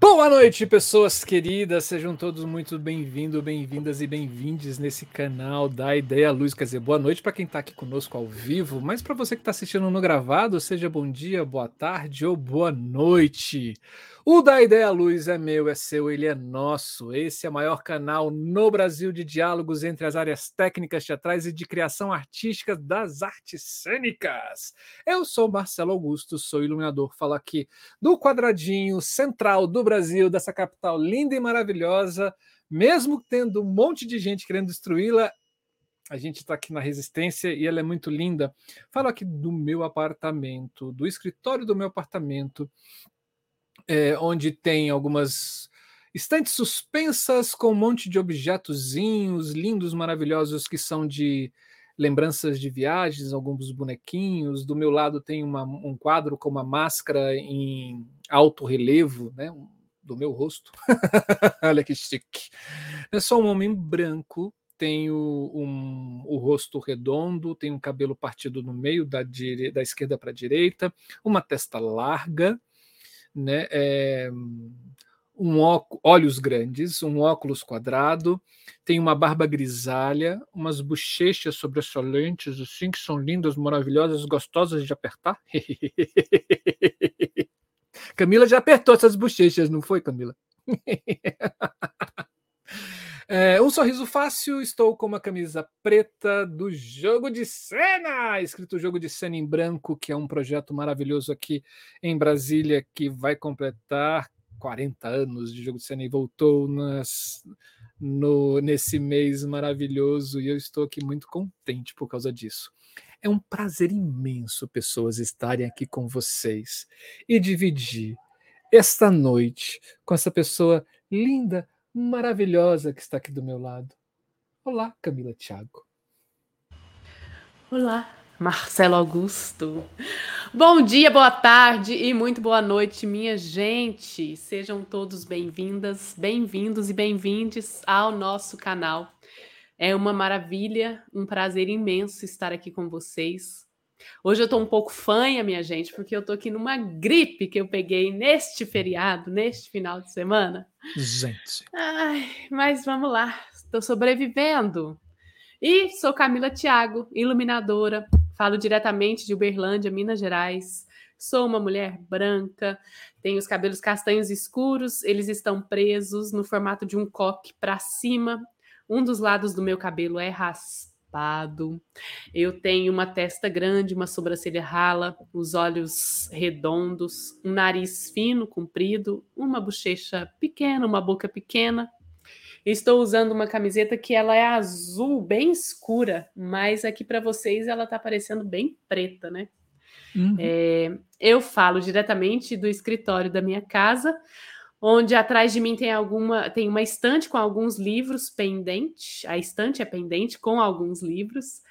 Boa noite, pessoas queridas. Sejam todos muito bem-vindos, bem-vindas e bem-vindes nesse canal da Ideia Luz. Quer dizer, boa noite para quem está aqui conosco ao vivo, mas para você que está assistindo no gravado, seja bom dia, boa tarde ou boa noite. O da Ideia Luz é meu, é seu, ele é nosso. Esse é o maior canal no Brasil de diálogos entre as áreas técnicas teatrais e de criação artística das artes cênicas. Eu sou Marcelo Augusto, sou iluminador, falo aqui do quadradinho central do Brasil, dessa capital linda e maravilhosa, mesmo tendo um monte de gente querendo destruí-la, a gente está aqui na Resistência e ela é muito linda. Falo aqui do meu apartamento, do escritório do meu apartamento, é, onde tem algumas estantes suspensas com um monte de objetozinhos lindos, maravilhosos que são de lembranças de viagens, alguns bonequinhos. Do meu lado tem uma, um quadro com uma máscara em alto relevo, né? Do meu rosto. Olha que chique. É só um homem branco, tenho um, o rosto redondo, tenho um cabelo partido no meio, da, dire... da esquerda para a direita, uma testa larga, né? É, um olhos grandes, um óculos quadrado, tem uma barba grisalha, umas bochechas sobressalentes, assim, que são lindas, maravilhosas, gostosas de apertar. Camila já apertou essas bochechas, não foi, Camila? É, um sorriso fácil, estou com uma camisa preta do Jogo de Cena, escrito Jogo de Cena em branco, que é um projeto maravilhoso aqui em Brasília, que vai completar 40 anos de Jogo de Cena e voltou nas, no, nesse mês maravilhoso, e eu estou aqui muito contente por causa disso. É um prazer imenso, pessoas, estarem aqui com vocês e dividir esta noite com essa pessoa linda, maravilhosa que está aqui do meu lado. Olá, Camila Thiago. Olá, Marcelo Augusto. Bom dia, boa tarde e muito boa noite, minha gente. Sejam todos bem-vindas, bem-vindos e bem-vindes ao nosso canal. É uma maravilha, um prazer imenso estar aqui com vocês. Hoje eu estou um pouco fanha, minha gente, porque eu estou aqui numa gripe que eu peguei neste feriado, neste final de semana. Gente. Ai, mas vamos lá, estou sobrevivendo. E sou Camila Thiago, iluminadora, falo diretamente de Uberlândia, Minas Gerais. Sou uma mulher branca, tenho os cabelos castanhos escuros, eles estão presos no formato de um coque para cima. Um dos lados do meu cabelo é raspado raspado. Eu tenho uma testa grande, uma sobrancelha rala, os olhos redondos, um nariz fino, comprido, uma bochecha pequena, uma boca pequena. Estou usando uma camiseta que ela é azul, bem escura, mas aqui para vocês ela está parecendo bem preta, né? Uhum. É, eu falo diretamente do escritório da minha casa, onde atrás de mim tem alguma tem uma estante com alguns livros pendente, a estante é pendente com alguns livros.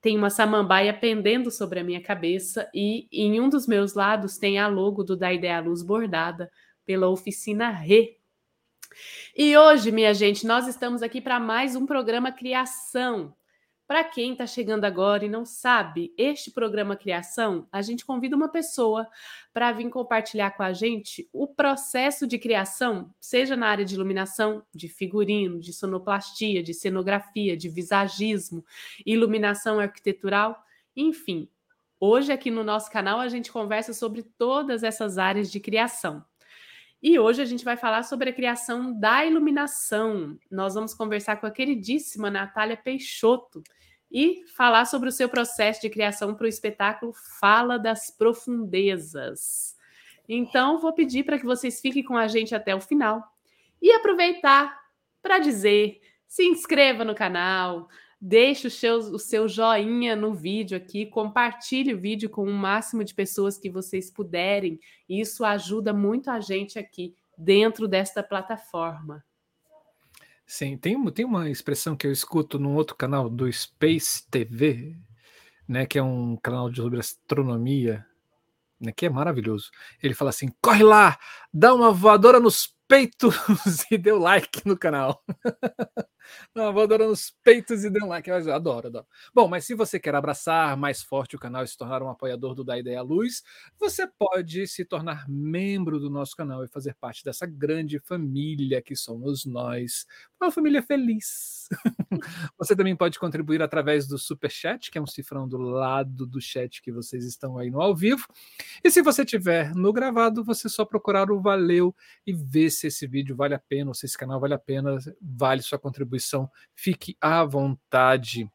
Tem uma samambaia pendendo sobre a minha cabeça e em um dos meus lados tem a logo do Da Ideia Luz bordada pela oficina Re. E hoje, minha gente, nós estamos aqui para mais um programa Criação. Para quem está chegando agora e não sabe, este programa Criação, a gente convida uma pessoa para vir compartilhar com a gente o processo de criação, seja na área de iluminação, de figurino, de sonoplastia, de cenografia, de visagismo, iluminação arquitetural, enfim. Hoje aqui no nosso canal a gente conversa sobre todas essas áreas de criação. E hoje a gente vai falar sobre a criação da iluminação. Nós vamos conversar com a queridíssima Natália Peixoto e falar sobre o seu processo de criação para o espetáculo Fala das Profundezas. Então, vou pedir para que vocês fiquem com a gente até o final e aproveitar para dizer: se inscreva no canal, Deixe o seu, o seu joinha no vídeo aqui, compartilhe o vídeo com o máximo de pessoas que vocês puderem. Isso ajuda muito a gente aqui dentro desta plataforma. Sim, tem, tem uma expressão que eu escuto num outro canal do Space TV, né, que é um canal de sobre astronomia, né, que é maravilhoso. Ele fala assim: corre lá, dá uma voadora nos peitos e o like no canal. Vou adorando os peitos e dando like. Adoro, adoro. Bom, mas se você quer abraçar mais forte o canal e se tornar um apoiador do Da Ideia Luz, você pode se tornar membro do nosso canal e fazer parte dessa grande família que somos nós. Uma família feliz. Você também pode contribuir através do Super Chat, que é um cifrão do lado do chat que vocês estão aí no ao vivo. E se você tiver no gravado, você só procurar o Valeu e ver se esse vídeo vale a pena, ou se esse canal vale a pena, vale sua contribuição. Fique à vontade.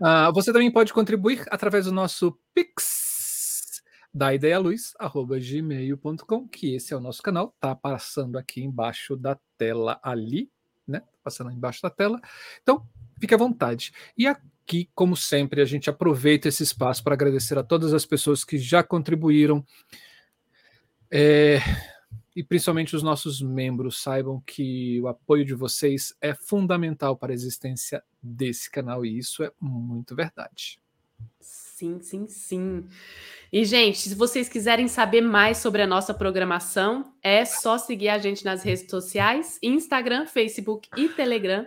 Uh, você também pode contribuir através do nosso Pix da ideialuz@gmail.com, que esse é o nosso canal, tá passando aqui embaixo da tela ali, né? Tá passando embaixo da tela. Então, fique à vontade. E aqui, como sempre, a gente aproveita esse espaço para agradecer a todas as pessoas que já contribuíram. É, e principalmente os nossos membros saibam que o apoio de vocês é fundamental para a existência desse canal e isso é muito verdade. Sim, sim, sim. E, gente, se vocês quiserem saber mais sobre a nossa programação, é só seguir a gente nas redes sociais: Instagram, Facebook e Telegram.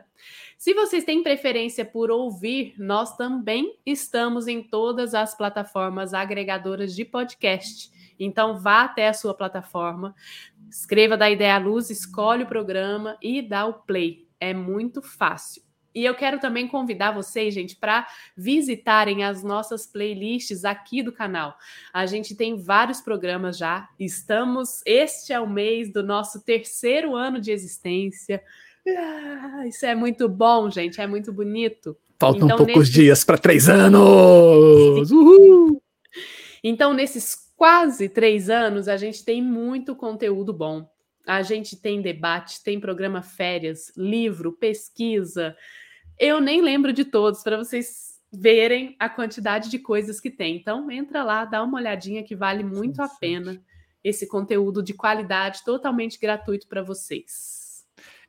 Se vocês têm preferência por ouvir, nós também estamos em todas as plataformas agregadoras de podcast. Então, vá até a sua plataforma, escreva da Ideia à Luz, escolhe o programa e dá o play. É muito fácil. E eu quero também convidar vocês, gente, para visitarem as nossas playlists aqui do canal. A gente tem vários programas já. Estamos. Este é o mês do nosso terceiro ano de existência. Ah, isso é muito bom, gente. É muito bonito. Faltam então, poucos nesses... dias para três anos. Uhul! Então, nesses quase três anos, a gente tem muito conteúdo bom. A gente tem debate, tem programa férias, livro, pesquisa. Eu nem lembro de todos para vocês verem a quantidade de coisas que tem. Então, entra lá, dá uma olhadinha que vale muito a pena esse conteúdo de qualidade totalmente gratuito para vocês.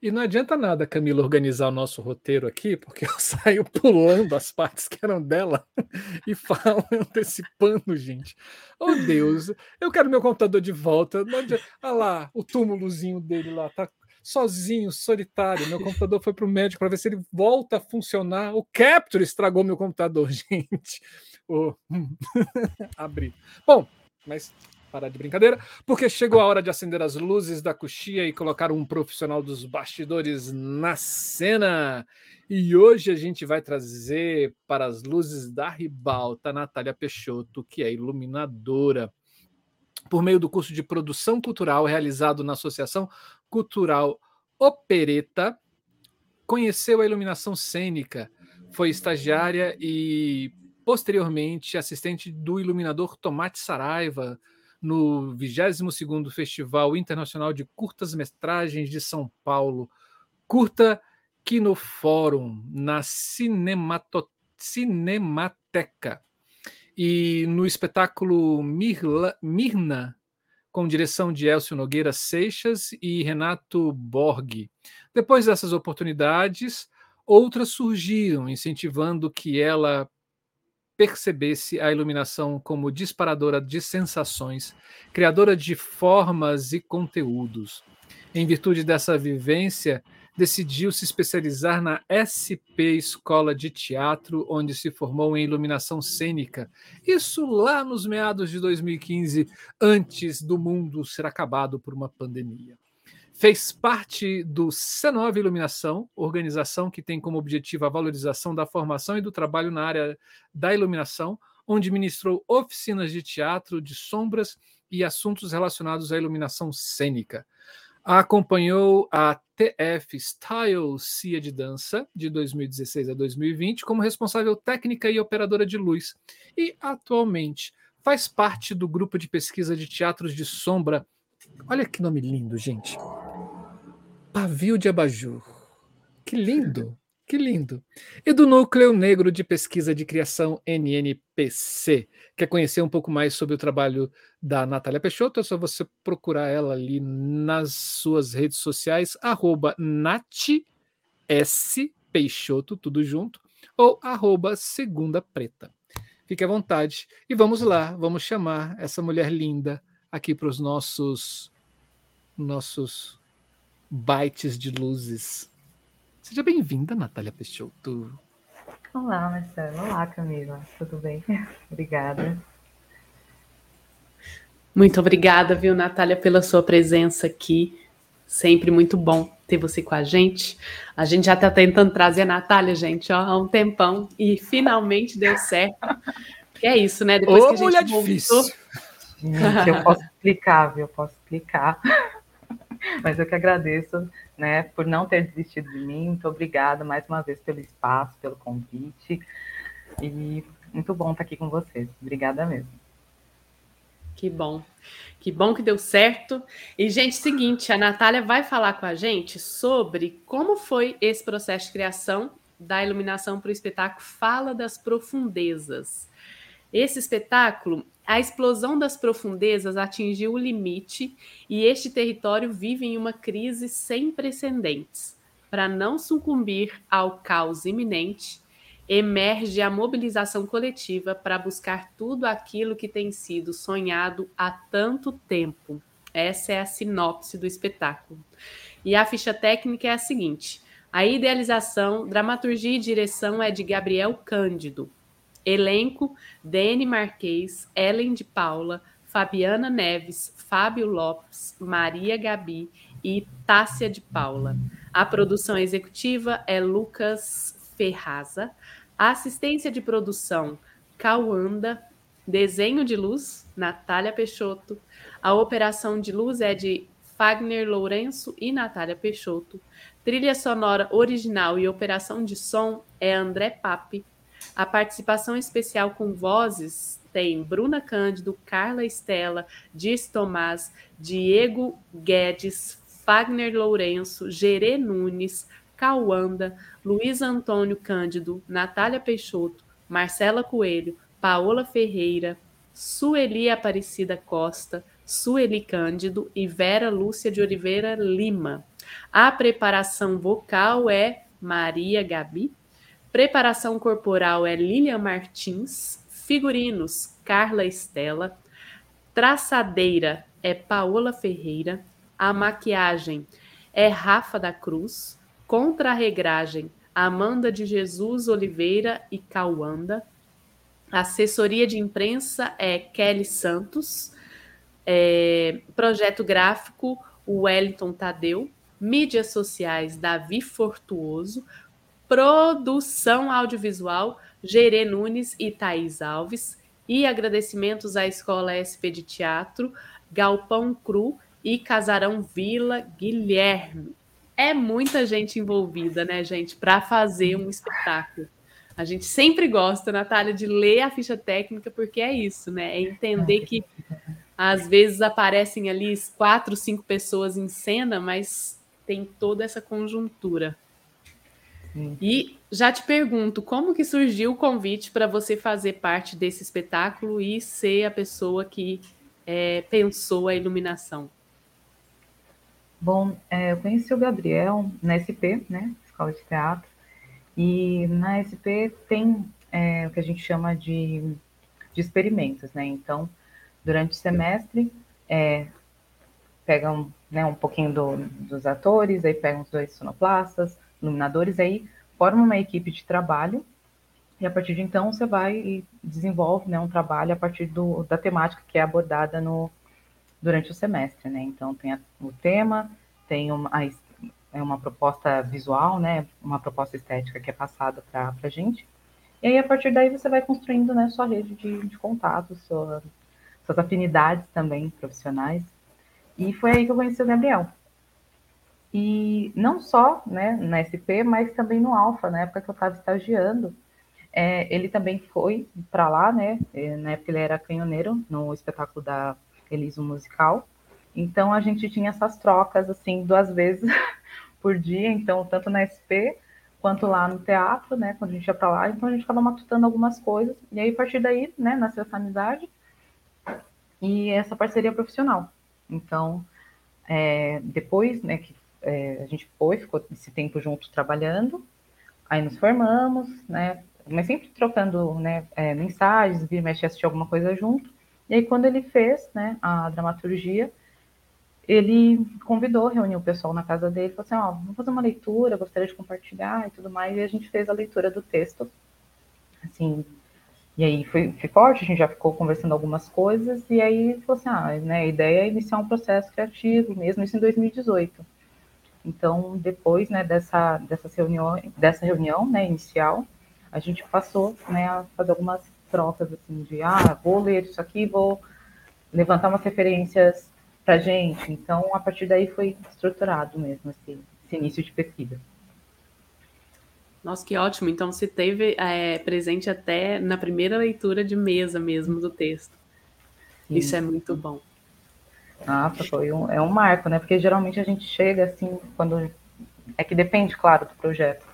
E não adianta nada, Camila, organizar o nosso roteiro aqui, porque eu saio pulando as partes que eram dela e falo antecipando, gente. Oh, Deus, eu quero meu computador de volta. Não adianta. Olha lá, o túmulozinho dele lá, tá sozinho, solitário. Meu computador foi para o médico para ver se ele volta a funcionar. O Capture estragou meu computador, gente. Oh. Abri. Bom, mas parar de brincadeira, porque chegou a hora de acender as luzes da coxia e colocar um profissional dos bastidores na cena. E hoje a gente vai trazer para as luzes da ribalta Natália Peixoto, que é iluminadora. Por meio do curso de produção cultural realizado na Associação Cultural Opereta, conheceu a iluminação cênica, foi estagiária e posteriormente assistente do iluminador Tomate Saraiva, no 22º Festival Internacional de Curtas Metragens de São Paulo, curta no Fórum, na Cinemato... Cinemateca, e no espetáculo Mirla... Mirna, com direção de Elcio Nogueira Seixas e Renato Borg. Depois dessas oportunidades, outras surgiram, incentivando que ela percebesse a iluminação como disparadora de sensações, criadora de formas e conteúdos. Em virtude dessa vivência, decidiu se especializar na SP Escola de Teatro, onde se formou em iluminação cênica. Isso lá nos meados de 2015, antes do mundo ser acabado por uma pandemia. Fez parte do C9 Iluminação, organização que tem como objetivo a valorização da formação e do trabalho na área da iluminação, onde ministrou oficinas de teatro, de sombras e assuntos relacionados à iluminação cênica. Acompanhou a TF Style CIA de Dança, de 2016 a 2020, como responsável técnica e operadora de luz, e atualmente faz parte do grupo de pesquisa de teatros de sombra. Olha que nome lindo, gente! Pavio de abajur. Que lindo, que lindo. E do Núcleo Negro de Pesquisa de Criação NNPC. Quer conhecer um pouco mais sobre o trabalho da Natália Peixoto? É só você procurar ela ali nas suas redes sociais, arroba Peixoto, tudo junto, ou arroba Segunda Preta. Fique à vontade. E vamos lá, vamos chamar essa mulher linda aqui para os nossos nossos bytes de luzes. Seja bem-vinda, Natália Peixoto. Olá, Marcelo. Olá, Camila. Tudo bem? Obrigada. Muito obrigada, viu, Natália, pela sua presença aqui. Sempre muito bom ter você com a gente. A gente já está tentando trazer a Natália, gente, ó, há um tempão, e finalmente deu certo. E é isso, né? Depois Ô, que a gente mulher voltou... difícil. Gente, eu posso explicar, viu? Eu posso explicar. Mas eu que agradeço, né, por não ter desistido de mim. Muito obrigada mais uma vez pelo espaço, pelo convite. E muito bom estar aqui com vocês. Obrigada mesmo. Que bom. Que bom que deu certo. E, gente, seguinte, a Natália vai falar com a gente sobre como foi esse processo de criação da iluminação para o espetáculo Fala das Profundezas. Esse espetáculo, a explosão das profundezas atingiu o limite e este território vive em uma crise sem precedentes. Para não sucumbir ao caos iminente, emerge a mobilização coletiva para buscar tudo aquilo que tem sido sonhado há tanto tempo. Essa é a sinopse do espetáculo. E a ficha técnica é a seguinte: a idealização, dramaturgia e direção é de Gabriel Cândido. Elenco: Dene Marquês, Ellen de Paula, Fabiana Neves, Fábio Lopes, Maria Gabi e Tássia de Paula. A produção executiva é Lucas Ferraza. A assistência de produção, Cauanda. Desenho de luz, Natália Peixoto. A operação de luz é de Fagner Lourenço e Natália Peixoto. Trilha sonora original e operação de som é André Pape. A participação especial com vozes tem Bruna Cândido, Carla Estela, Dias Tomás, Diego Guedes, Fagner Lourenço, Gerê Nunes, Cauanda, Luiz Antônio Cândido, Natália Peixoto, Marcela Coelho, Paola Ferreira, Sueli Aparecida Costa, Sueli Cândido e Vera Lúcia de Oliveira Lima. A preparação vocal é Maria Gabi. Preparação corporal é Lilian Martins. Figurinos, Carla Estela. Traçadeira é Paola Ferreira. A maquiagem é Rafa da Cruz. Contra-regragem, Amanda de Jesus Oliveira e Cauanda. Assessoria de imprensa é Kelly Santos. É, projeto gráfico, Wellington Tadeu. Mídias sociais, Davi Fortuoso. Produção audiovisual, Gerê Nunes e Thaís Alves. E agradecimentos à Escola SP de Teatro, Galpão Cru e Casarão Vila Guilherme é muita gente envolvida, né, gente, para fazer um espetáculo. A gente sempre gosta, Natália, de ler a ficha técnica, porque é isso, né? É entender que às vezes aparecem ali quatro, cinco pessoas em cena, mas tem toda essa conjuntura. Sim. E já te pergunto, como que surgiu o convite para você fazer parte desse espetáculo e ser a pessoa que é, pensou a iluminação? Bom, é, eu conheci o Gabriel na SP, né, Escola de Teatro, e na SP tem é, o que a gente chama de, de experimentos, né? Então, durante o semestre, é, pegam né, um pouquinho do, dos atores, aí pegam os dois sonoplastas, iluminadores, aí formam uma equipe de trabalho, e a partir de então você vai e desenvolve né, um trabalho a partir do, da temática que é abordada no, durante o semestre, né? Então tem a, o tema, tem uma, a, é uma proposta visual, né? Uma proposta estética que é passada para a gente. E aí, a partir daí, você vai construindo né, sua rede de, de contatos, sua, suas afinidades também profissionais. E foi aí que eu conheci o Gabriel. E não só né, na SP, mas também no Alfa, na época que eu estava estagiando. É, ele também foi para lá, né? É, na época ele era canhoneiro no espetáculo da Eliso Musical. Então a gente tinha essas trocas assim duas vezes por dia, então tanto na SP quanto lá no teatro, né, quando a gente ia para lá, então a gente ficava matutando algumas coisas. E aí a partir daí, né, nasceu essa amizade e essa parceria profissional. Então, é, depois, né, que é, a gente foi, ficou esse tempo junto trabalhando, aí nos formamos, né, mas sempre trocando, né, é, mensagens, vir mexer, assistir alguma coisa junto. E aí, quando ele fez né, a dramaturgia, ele convidou, reuniu o pessoal na casa dele, falou assim, ó, vamos fazer uma leitura, gostaria de compartilhar e tudo mais, e a gente fez a leitura do texto, assim, e aí foi, foi forte, a gente já ficou conversando algumas coisas, e aí falou assim, ah, né, a ideia é iniciar um processo criativo mesmo, isso em 2018. Então, depois, né, dessa, dessa reunião, dessa reunião, né, inicial, a gente passou, né, a fazer algumas trocas, assim, de, ah, vou ler isso aqui, vou levantar umas referências para gente. Então, a partir daí foi estruturado mesmo esse, esse início de pesquisa. Nossa, que ótimo. Então, você teve é, presente até na primeira leitura de mesa mesmo do texto. Sim. Isso é muito bom. Nossa, foi um, é um marco, né? Porque geralmente a gente chega assim, quando. É que depende, claro, do projeto.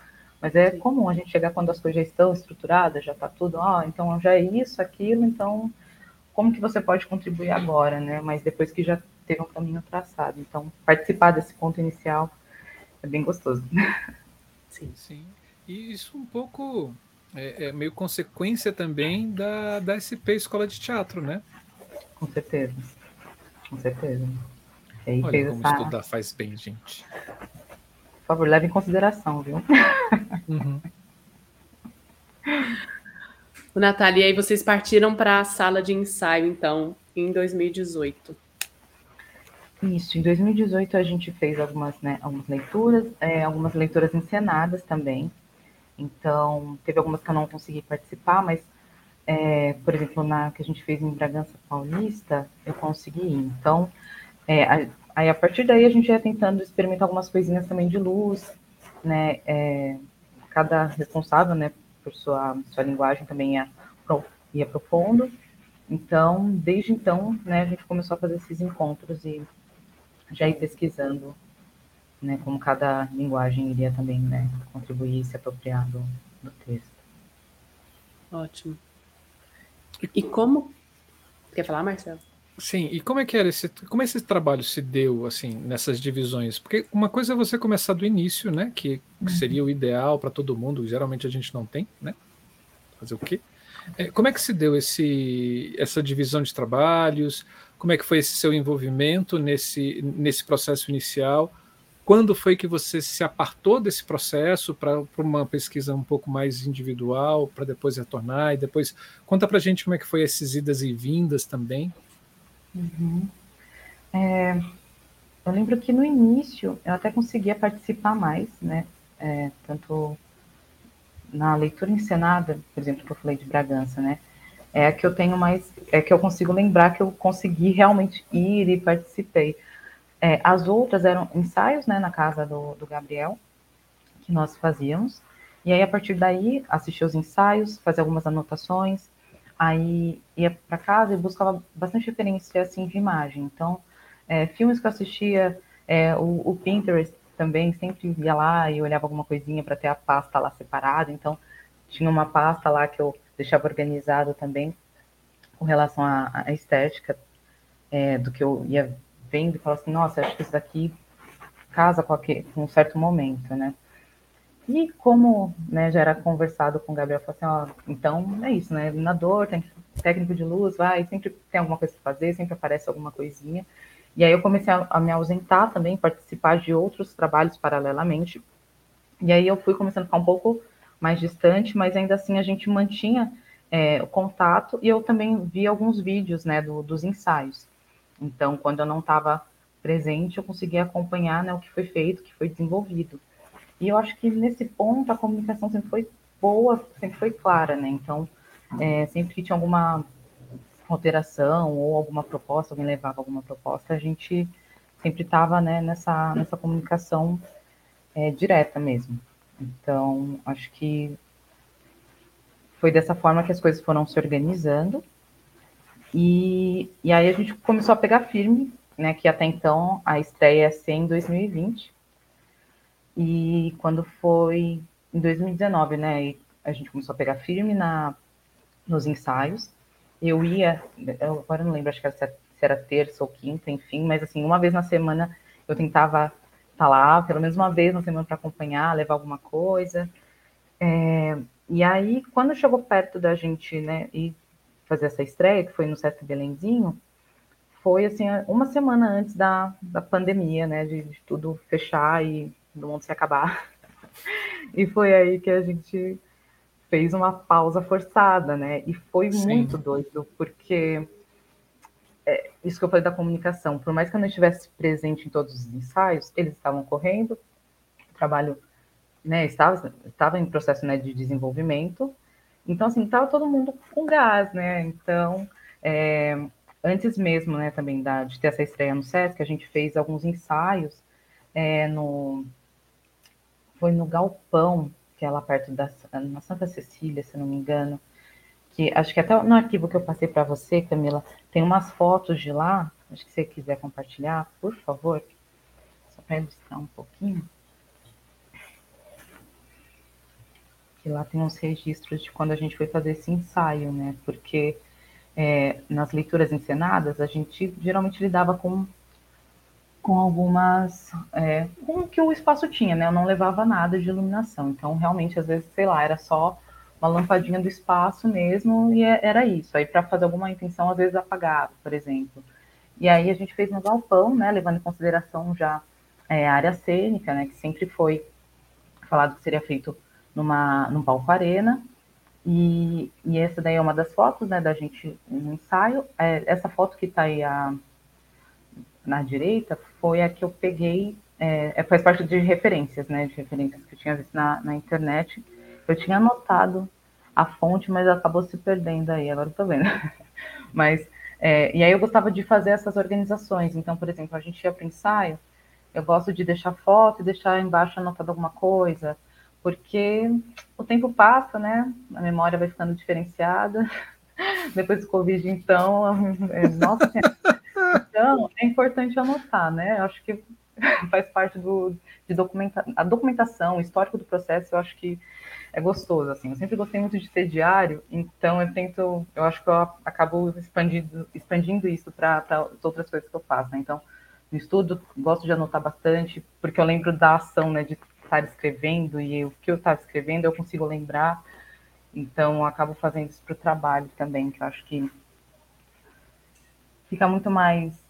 Mas é Sim. comum a gente chegar quando as coisas já estão estruturadas, já está tudo, ó, oh, então já é isso, aquilo, então como que você pode contribuir agora, né? Mas depois que já teve um caminho traçado. Então, participar desse ponto inicial é bem gostoso. Sim, sim. E isso um pouco é, é meio consequência também da, da SP Escola de Teatro, né? Com certeza. Com certeza. E Olha como essa... estudar faz bem, gente. Por favor, leve em consideração, viu? Uhum. O Natália, e aí vocês partiram para a sala de ensaio, então, em 2018. Isso, em 2018 a gente fez algumas, né, algumas leituras, é, algumas leituras encenadas também. Então, teve algumas que eu não consegui participar, mas, é, por exemplo, na que a gente fez em Bragança Paulista, eu consegui ir. Então, é, a, aí a partir daí a gente ia tentando experimentar algumas coisinhas também de luz, né? É, cada responsável, né, por sua, sua linguagem também ia, ia profundo. Então, desde então, né, a gente começou a fazer esses encontros e já ir pesquisando né, como cada linguagem iria também né, contribuir e se apropriar do, do texto. Ótimo. E como. Quer falar, Marcelo? Sim, e como é que era esse, como esse trabalho se deu assim nessas divisões? Porque uma coisa é você começar do início, né, que, seria o ideal para todo mundo, geralmente a gente não tem, né? Fazer o quê? É, como é que se deu esse, essa divisão de trabalhos? Como é que foi esse seu envolvimento nesse, nesse processo inicial? Quando foi que você se apartou desse processo para uma pesquisa um pouco mais individual, para depois retornar? E depois conta para gente como é que foi essas idas e vindas também. Uhum. É, eu lembro que no início eu até conseguia participar mais, né? É, tanto na leitura encenada, por exemplo, que eu falei de Bragança, né? é a que eu tenho mais, é que eu consigo lembrar que eu consegui realmente ir e participei. É, as outras eram ensaios, né, na casa do, do Gabriel, que nós fazíamos, e aí a partir daí assistia os ensaios, fazia algumas anotações, aí ia para casa e buscava bastante referência assim de imagem. Então, é, filmes que eu assistia, é, o, o, Pinterest também sempre ia lá e olhava alguma coisinha para ter a pasta lá separada. Então, tinha uma pasta lá que eu deixava organizado também com relação à, à estética é, do que eu ia vendo e falava assim, nossa, acho que isso daqui casa com, aquele, com um certo momento, né? E como né, já era conversado com o Gabriel, falou assim, ó, então é isso, né? Iluminador, tem técnico de luz, vai, sempre tem alguma coisa para fazer, sempre aparece alguma coisinha. E aí eu comecei a, a, me ausentar também, participar de outros trabalhos paralelamente. E aí eu fui começando a ficar um pouco mais distante, mas ainda assim a gente mantinha é, o contato e eu também vi alguns vídeos né, do, dos ensaios. Então, quando eu não estava presente, eu conseguia acompanhar né, o que foi feito, o que foi desenvolvido. E eu acho que nesse ponto a comunicação sempre foi boa, sempre foi clara, né? Então, é, sempre que tinha alguma alteração ou alguma proposta, alguém levava alguma proposta, a gente sempre estava né, nessa, nessa comunicação é, direta mesmo. Então, acho que foi dessa forma que as coisas foram se organizando. E, e aí a gente começou a pegar firme, né? Que até então a estreia ia ser em 2020. E quando foi em 2019, né? a gente começou a pegar firme na, nos ensaios. Eu ia, eu agora não lembro, acho que era, se era terça ou quinta, enfim, mas assim, uma vez na semana eu tentava estar lá, pelo menos uma vez na semana para acompanhar, levar alguma coisa. É, e aí, quando chegou perto da gente, né, e fazer essa estreia, que foi no Sesc Belenzinho, foi assim uma semana antes da, da pandemia, né? De, de tudo fechar e do mundo se acabar. E foi aí que a gente fez uma pausa forçada, né? E foi Sim. muito doido, porque é, isso que eu falei da comunicação, por mais que eu não estivesse presente em todos os ensaios, eles estavam correndo, o trabalho né, estava, estava em processo né, de desenvolvimento, então assim, estava todo mundo com gás, né? Então, é, antes mesmo, né, também da, de ter essa estreia no SESC, a gente fez alguns ensaios é, no foi no Galpão, que é lá perto da na Santa Cecília, se não me engano, que acho que até no arquivo que eu passei para você, Camila, tem umas fotos de lá, acho que você quiser compartilhar, por favor, só para ilustrar um pouquinho. Lá tem uns registros de quando a gente foi fazer esse ensaio, né? Porque é, nas leituras encenadas, a gente geralmente lidava com com algumas. É, com o que o espaço tinha, né? Eu não levava nada de iluminação. Então, realmente, às vezes, sei lá, era só uma lampadinha do espaço mesmo e é, era isso. Aí, para fazer alguma intenção, às vezes apagava, por exemplo. E aí a gente fez no galpão, né? Levando em consideração já é, a área cênica, né? Que sempre foi falado que seria feito numa, num palco arena. E, e essa daí é uma das fotos, né? Da gente no ensaio. É, essa foto que está aí a, na direita foi a que eu peguei, é, é, faz parte de referências, né, de referências que eu tinha visto na, na internet. Eu tinha anotado a fonte, mas acabou se perdendo aí, agora eu vendo. mas, é, e aí eu gostava de fazer essas organizações. Então, por exemplo, a gente ia para ensaio, eu gosto de deixar foto e deixar embaixo anotado alguma coisa, porque o tempo passa, né? A memória vai ficando diferenciada. Depois do Covid, então, é, nossa, então, é importante anotar, né? Eu acho que faz parte do, de documenta, a documentação, o histórico do processo, eu acho que é gostoso, assim. Eu sempre gostei muito de ter diário, então eu tento, eu acho que eu acabo expandindo, expandindo isso para as outras coisas que eu faço, né? Então, no estudo, gosto de anotar bastante, porque eu lembro da ação, né, de estar escrevendo, e o que eu estava escrevendo eu consigo lembrar, então eu acabo fazendo isso para o trabalho também, que eu acho que fica muito mais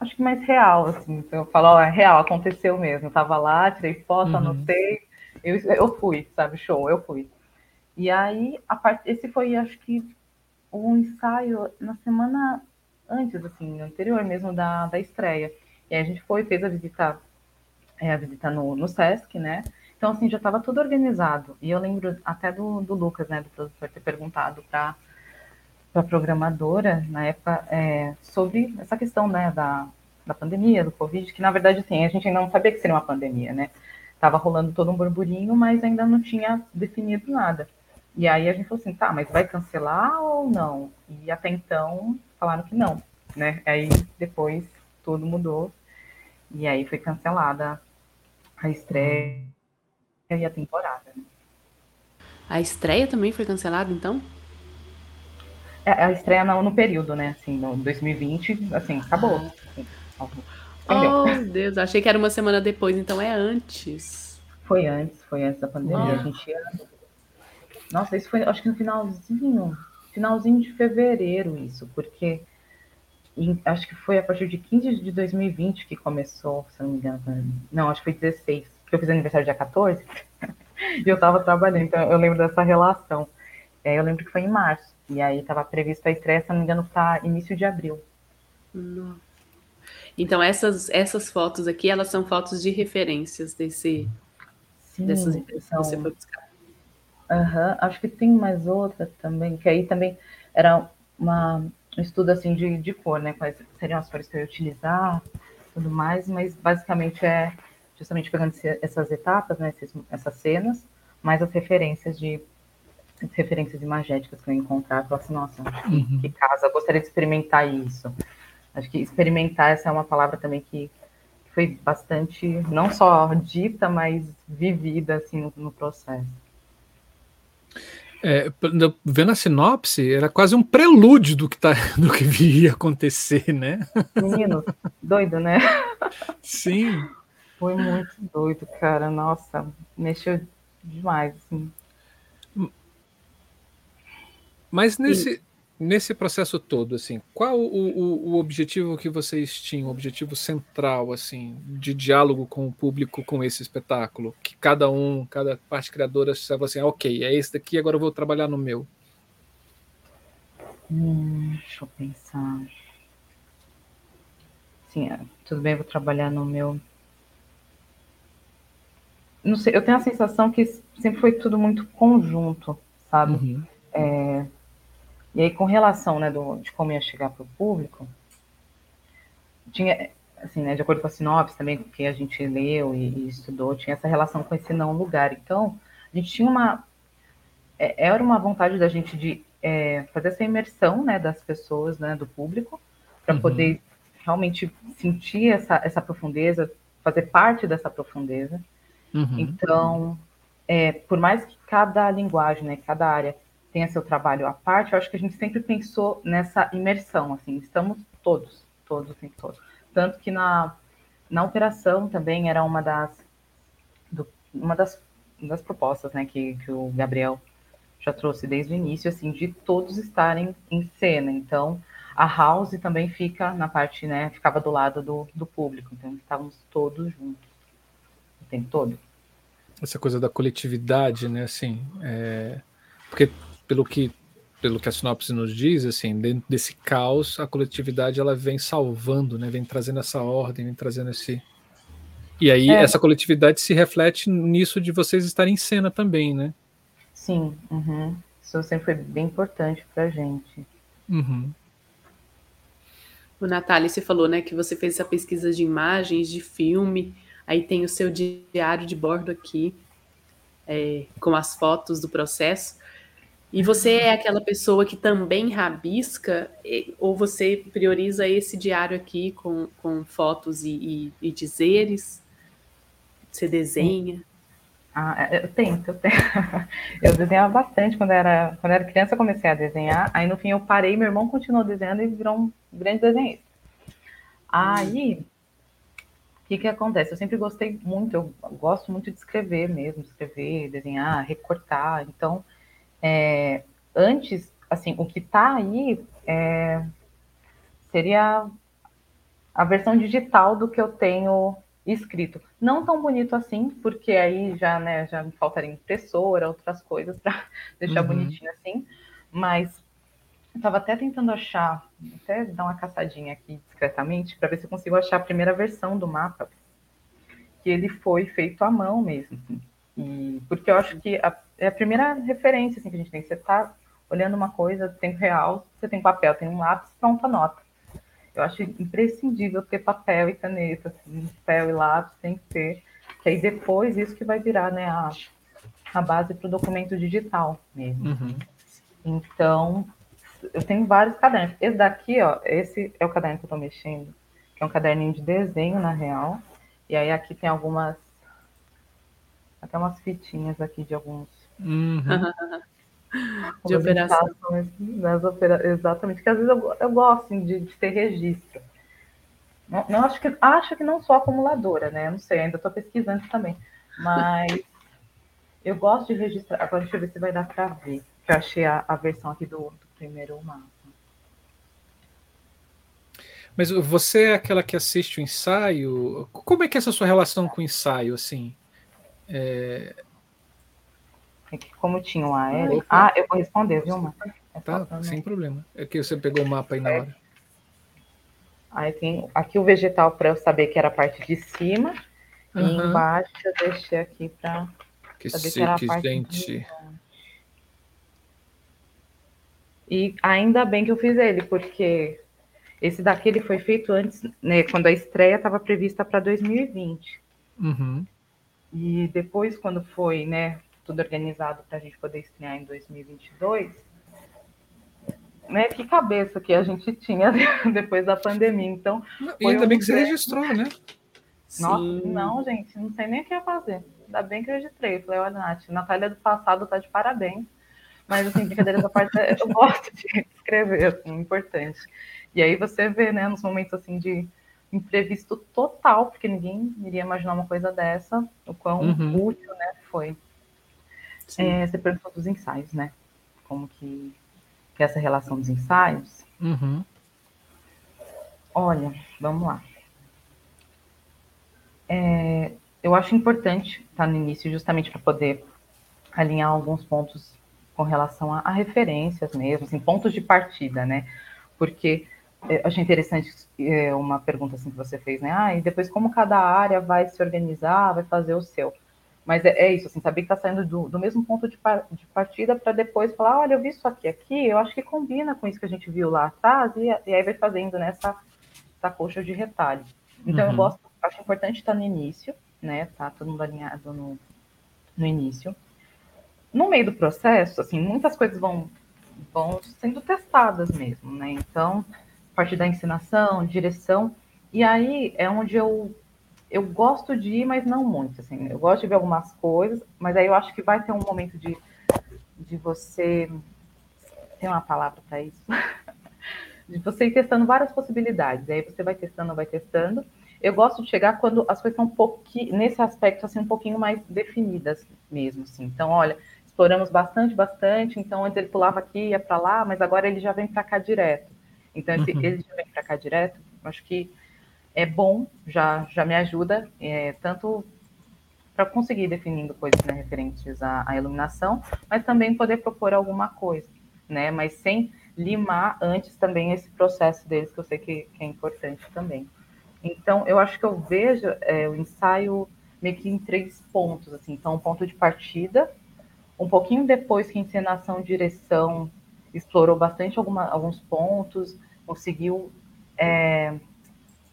acho que mais real, assim. Então, eu falo, ó, é real, aconteceu mesmo. Eu tava lá, tirei foto, uhum. anotei, eu, eu fui, sabe, show, eu fui. E aí, a parte, esse foi, acho que, um ensaio na semana antes, assim, anterior mesmo da, da estreia. E aí a gente foi, fez a visita, é, a visita no, no Sesc, né? Então, assim, já estava tudo organizado. E eu lembro até do, do Lucas, né, do professor, ter perguntado para a programadora na época é, sobre essa questão né, da, da pandemia, do Covid, que na verdade tem, a gente ainda não sabia que seria uma pandemia, né? Tava rolando todo um burburinho, mas ainda não tinha definido nada. E aí a gente falou assim, tá, mas vai cancelar ou não? E até então falaram que não, né? Aí depois tudo mudou e aí foi cancelada a estreia e a temporada. Né? A estreia também foi cancelada, então? É, a estreia no, no período, né? Assim, no 2020, assim, acabou. Ah. Assim, oh, Deus, achei que era uma semana depois, então é antes. Foi antes, foi antes da pandemia. A gente ia... Nossa, isso foi, acho que no finalzinho, finalzinho de fevereiro, isso, porque em, acho que foi a partir de 15 de 2020 que começou, se não me engano. Não, acho que foi 16, porque eu fiz aniversário dia 14 e eu tava trabalhando, então eu lembro dessa relação. É, eu lembro que foi em março. E aí estava prevista a estreia, se não me engano, para início de abril. Então essas essas fotos aqui, elas são fotos de referências desse Sim, dessas que você foi buscar. Uhum, acho que tem mais outra também, que aí também era uma, um estudo assim de, de cor, né? Quais seriam as cores que eu ia utilizar, tudo mais, mas basicamente é justamente pegando essas etapas, né? Essas, essas cenas, mais as referências de referências imagéticas que eu encontrar, eu falo assim, nossa, uhum. que casa, eu gostaria de experimentar isso. Acho que experimentar essa é uma palavra também que foi bastante, não só dita, mas vivida assim no, no processo. É, vendo a sinopse, era quase um prelúdio do que, tá, do que ia acontecer, né? Menino, doido, né? Sim. Foi muito doido, cara. Nossa, mexeu demais, assim. Mas nesse. Nesse processo todo, assim, qual o, o, o, objetivo que vocês tinham, o objetivo central, assim, de diálogo com o público com esse espetáculo? Que cada um, cada parte criadora sabe assim, ah, ok, é esse daqui, agora eu vou trabalhar no meu. Hum, deixa eu pensar. Sim, é, tudo bem, vou trabalhar no meu. Não sei, eu tenho a sensação que sempre foi tudo muito conjunto, sabe? Uhum. E aí, com relação, né, do, de como ia chegar para o público, tinha, assim, né, de acordo com a sinopse também, que a gente leu e, e, estudou, tinha essa relação com esse não lugar. Então, a gente tinha uma, é, era uma vontade da gente de é, fazer essa imersão, né, das pessoas, né, do público, para uhum. poder realmente sentir essa, essa profundeza, fazer parte dessa profundeza. Uhum. Então, é, por mais que cada linguagem, né, cada área tenha seu trabalho à parte, eu acho que a gente sempre pensou nessa imersão, assim, estamos todos, todos o tempo todo. Tanto que na, na operação também era uma das, do, uma das, das propostas, né, que, que o Gabriel já trouxe desde o início, assim, de todos estarem em cena. Então, a House também fica na parte, né, ficava do lado do, do público, então estávamos todos juntos o tempo todo. Essa coisa da coletividade, né, assim, é... porque pelo que pelo que a sinopse nos diz, assim, dentro desse caos, a coletividade ela vem salvando, né? Vem trazendo essa ordem, vem trazendo esse. E aí é. essa coletividade se reflete nisso de vocês estarem em cena também, né? Sim, uhum. isso sempre foi bem importante para gente. Uhum. O Natália, você falou, né, que você fez essa pesquisa de imagens, de filme, aí tem o seu diário de bordo aqui, é, com as fotos do processo. E você é aquela pessoa que também rabisca, ou você prioriza esse diário aqui com, com fotos e, e, e dizeres? Você desenha? Ah, é, eu tento, eu tento. Eu desenhava bastante quando era, quando era criança, eu comecei a desenhar. Aí no fim eu parei, meu irmão continuou desenhando e virou um grande desenhista. Aí, o que que acontece? Eu sempre gostei muito, eu gosto muito de escrever mesmo, escrever, desenhar, recortar. Então, é, antes, assim, o que está aí é, seria a versão digital do que eu tenho escrito. Não tão bonito assim, porque aí já, né, já me faltaria impressora, outras coisas para deixar uhum. bonitinho assim, mas estava até tentando achar, até dar uma caçadinha aqui discretamente, para ver se eu consigo achar a primeira versão do mapa, que ele foi feito à mão mesmo. Assim. E, porque eu acho que a, é a primeira referência assim, que a gente tem. Você está olhando uma coisa, tempo real, você tem papel, tem um lápis, pronta a nota. Eu acho imprescindível ter papel e caneta, assim, papel e lápis tem que ter. Que aí depois isso que vai virar né, a, a base para o documento digital mesmo. Uhum. Então, eu tenho vários cadernos. Esse daqui, ó, esse é o caderno que eu estou mexendo, que é um caderninho de desenho, na real. E aí aqui tem algumas até umas fitinhas aqui de alguns. Uhum. de operação. Nas opera... Exatamente, que às vezes eu, eu gosto assim, de, de, ter registro. Não, não, acho, que, acho que não sou acumuladora, né? Eu não sei, ainda estou pesquisando também. Mas eu gosto de registrar. Agora deixa eu ver se vai dar para ver. Que eu achei a, a versão aqui do, do primeiro mapa. Mas você é aquela que assiste o ensaio? Como é que é essa sua relação com o ensaio, assim? É... é como tinha o AL. Ah, eu vou responder, viu, Marta? É tá, sem problema. É que você pegou o mapa aí na hora. Aí tem aqui o vegetal para eu saber que era a parte de cima. Uhum. E embaixo eu deixei aqui para saber que era a parte dente. de E ainda bem que eu fiz ele, porque esse daqui ele foi feito antes, né, quando a estreia estava prevista para 2020. Uhum. E depois, quando foi, né, tudo organizado para a gente poder estrear em 2022, né, que cabeça que a gente tinha depois da pandemia. Então, e ainda um bem que você registrou, né? Nossa, Sim. não, gente, não sei nem o que ia fazer. Ainda bem que eu registrei. Falei, olha, Nath, Natália do passado tá de parabéns. Mas, assim, brincadeiras à parte, eu gosto de escrever, assim, importante. E aí você vê, né, nos momentos, assim, de imprevisto total, porque ninguém iria imaginar uma coisa dessa, o quão uhum. útil né, foi. É, você perguntou dos ensaios, né? Como que, que é essa relação dos ensaios. Uhum. Olha, vamos lá. É, eu acho importante estar no início justamente para poder alinhar alguns pontos com relação a, a, referências mesmo, assim, pontos de partida, né? Porque eu achei interessante é, uma pergunta assim que você fez, né? Ah, e depois como cada área vai se organizar, vai fazer o seu. Mas é, é isso, assim, saber que está saindo do, do, mesmo ponto de, par, de partida para depois falar, olha, eu vi isso aqui, aqui, eu acho que combina com isso que a gente viu lá atrás, e, e aí vai fazendo nessa essa coxa de retalho. Então uhum. eu gosto, acho importante estar no início, né? Tá todo mundo alinhado no, no início. No meio do processo, assim, muitas coisas vão, vão sendo testadas mesmo, né? Então, a partir da ensinação, direção, e aí é onde eu eu gosto de ir, mas não muito, assim. Eu gosto de ver algumas coisas, mas aí eu acho que vai ter um momento de, de você tem uma palavra para isso? de você ir testando várias possibilidades. Aí você vai testando, vai testando. Eu gosto de chegar quando as coisas estão um pouquinho, nesse aspecto, assim, um pouquinho mais definidas mesmo, assim. Então, olha, exploramos bastante, bastante. Então, antes ele pulava aqui, ia para lá, mas agora ele já vem para cá direto. Então, esse, uhum. ele já vem para cá direto. Acho que é bom, já, já me ajuda, é, tanto para conseguir definindo coisas né, referentes à, à, iluminação, mas também poder propor alguma coisa, né? Mas sem limar antes também esse processo deles, que eu sei que, que é importante também. Então, eu acho que eu vejo é, o ensaio meio que em três pontos, assim. Então, um ponto de partida, um pouquinho depois que a encenação direção explorou bastante alguma, alguns pontos, conseguiu é,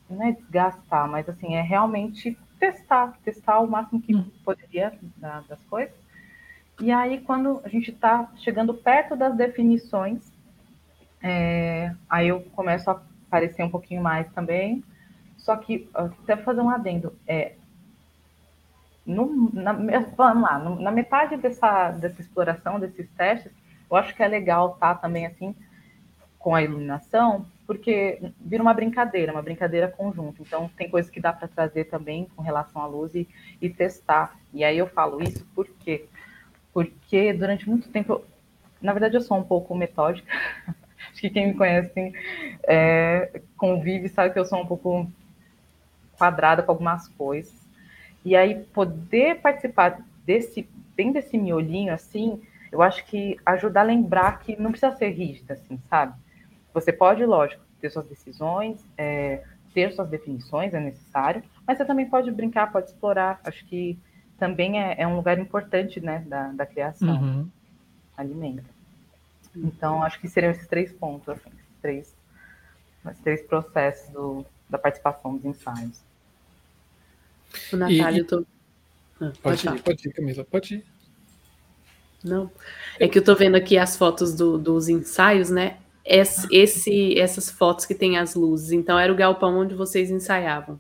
não é desgastar, mas assim, é realmente testar, testar o máximo que hum. poderia da, das coisas. E aí, quando a gente está chegando perto das definições, é, aí eu começo a aparecer um pouquinho mais também. Só que, até fazer um adendo, é, no, na, vamos lá, no, na metade dessa, dessa exploração, desses testes, eu acho que é legal estar tá, também assim com a iluminação, porque vira uma brincadeira, uma brincadeira conjunta. Então, tem coisas que dá para trazer também com relação à luz e, e, testar. E aí eu falo isso por quê? Porque durante muito tempo, na verdade, eu sou um pouco metódica. Acho que quem me conhece é, convive sabe que eu sou um pouco quadrada com algumas coisas. E aí, poder participar desse, bem desse miolinho, assim, eu acho que ajuda a lembrar que não precisa ser rígida, assim, sabe? Você pode, lógico, ter suas decisões, é, ter suas definições, é necessário, mas você também pode brincar, pode explorar. Acho que também é, é um lugar importante né, da, da criação. Uhum. Alimenta. Então, acho que seriam esses três pontos, assim, esses três, esses três processos do, da participação dos ensaios. O Natália, e, eu tô... Ah, pode, pode ir, pode ir, Camila, pode ir. Não, é que eu tô vendo aqui as fotos do, dos ensaios, né? Esse, esse, essas fotos que tem as luzes. Então, era o galpão onde vocês ensaiavam.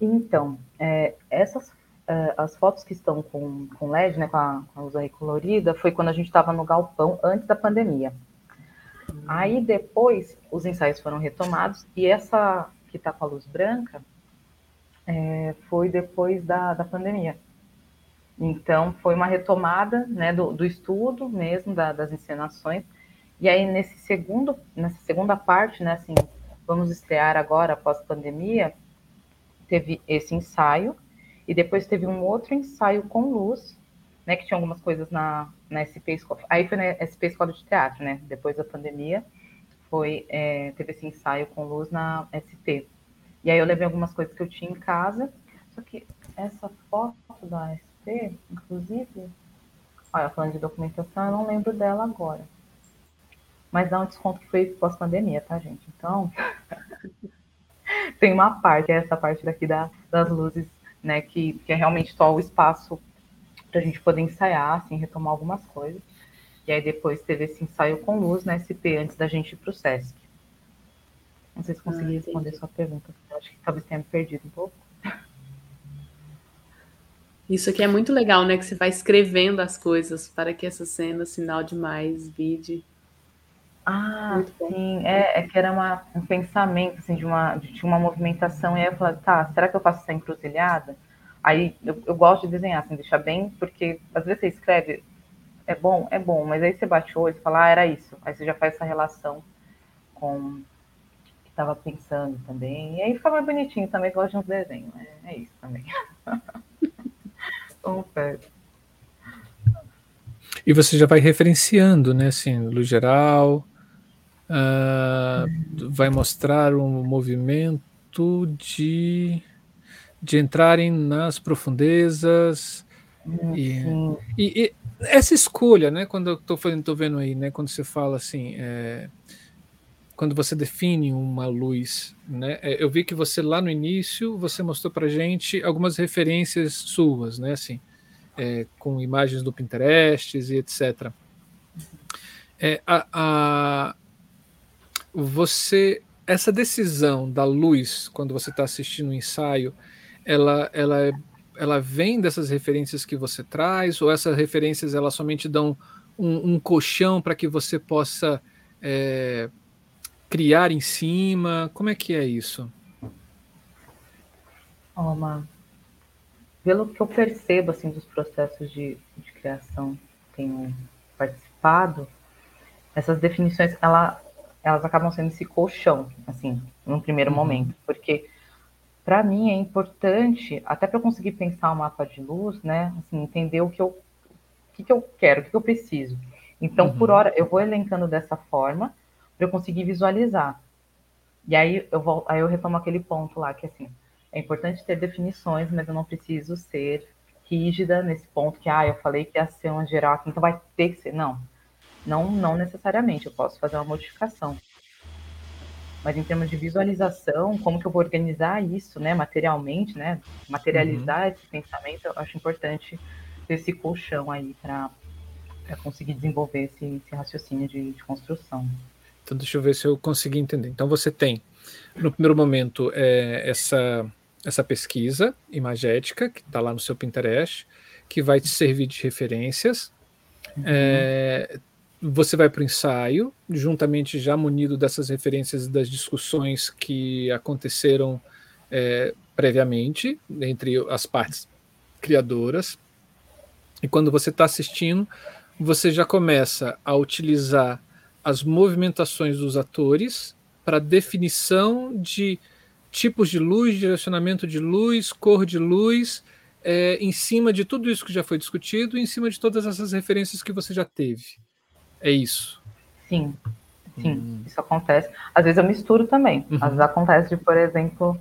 Então, é, essas é, as fotos que estão com, com LED, né, com a, com a luz aí colorida, foi quando a gente estava no galpão antes da pandemia. Hum. Aí depois os ensaios foram retomados e essa que está com a luz branca é, foi depois da, da pandemia. Então foi uma retomada né, do, do estudo mesmo, da, das encenações, e aí, nesse segundo, nessa segunda parte, né, assim, vamos estrear agora após a pandemia, teve esse ensaio, e depois teve um outro ensaio com luz, né, que tinha algumas coisas na, na SP Escola, aí foi na SP Escola de Teatro, né, depois da pandemia, foi, é, teve esse ensaio com luz na SP. E aí eu levei algumas coisas que eu tinha em casa, só que essa foto da SP, inclusive, olha, falando de documentação, eu não lembro dela agora mas dá um desconto que foi pós-pandemia, tá, gente? Então, tem uma parte, é essa parte daqui da, das luzes, né, que, que é realmente só o espaço para a gente poder ensaiar, assim, retomar algumas coisas. E aí depois teve esse ensaio com luz na SP antes da gente ir para o SESC. Não sei se consegui ah, responder sua pergunta, acho que talvez tenha me perdido um pouco. Isso aqui é muito legal, né? Que você vai escrevendo as coisas para que essa cena, sinal de mais, vídeo, ah, sim, é, é, que era uma, um pensamento, assim, de uma, de, uma movimentação, e aí eu falei, tá, será que eu faço essa encruzilhada? Aí eu, eu gosto de desenhar, assim, deixar bem, porque às vezes você escreve, é bom, é bom, mas aí você bate o olho e fala, ah, era isso. Aí você já faz essa relação com o que estava pensando também. E aí fica mais bonitinho também, gosto de uns desenhos. É, é isso também. Então, e você já vai referenciando, né, assim, luz geral, uh, vai mostrar um movimento de, de entrarem nas profundezas. E, e, e, essa escolha, né, quando eu estou tô vendo aí, né, quando você fala assim, é, quando você define uma luz, né, é, eu vi que você lá no início, você mostrou para gente algumas referências suas, né, assim, é, com imagens do Pinterest e etc. É, a, a, você, essa decisão da luz, quando você está assistindo um ensaio, ela, ela, ela vem dessas referências que você traz, ou essas referências elas somente dão um, um colchão para que você possa é, criar em cima? Como é que é isso? Uma pelo que eu percebo assim dos processos de, de criação que tenho participado, essas definições ela, elas acabam sendo esse colchão, assim, num primeiro uhum. momento, porque para mim é importante, até para eu conseguir pensar o um mapa de luz, né, assim, entender o que eu, o que, que eu quero, o que, que eu preciso. Então, uhum. por hora, eu vou elencando dessa forma para eu conseguir visualizar. E aí eu vou, aí eu retomo aquele ponto lá que assim, é importante ter definições, mas eu não preciso ser rígida nesse ponto que, ah, eu falei que ia ser uma geral aqui, então vai ter que ser. Não, não, não necessariamente, eu posso fazer uma modificação. Mas em termos de visualização, como que eu vou organizar isso, né, materialmente, né, materializar uhum. esse pensamento, eu acho importante ter esse colchão aí para conseguir desenvolver esse, esse raciocínio de, de construção. Então, deixa eu ver se eu consegui entender. Então, você tem, no primeiro momento, é, essa essa pesquisa imagética que está lá no seu Pinterest, que vai te servir de referências. Uhum. É, você vai para o ensaio, juntamente já munido dessas referências das discussões que aconteceram é, previamente entre as partes criadoras. E quando você está assistindo, você já começa a utilizar as movimentações dos atores para definição de tipos de luz, direcionamento de luz, cor de luz, é, em cima de tudo isso que já foi discutido, em cima de todas essas referências que você já teve. É isso. Sim, sim, hum. isso acontece. Às vezes eu misturo também. Uhum. Às vezes acontece de, por exemplo,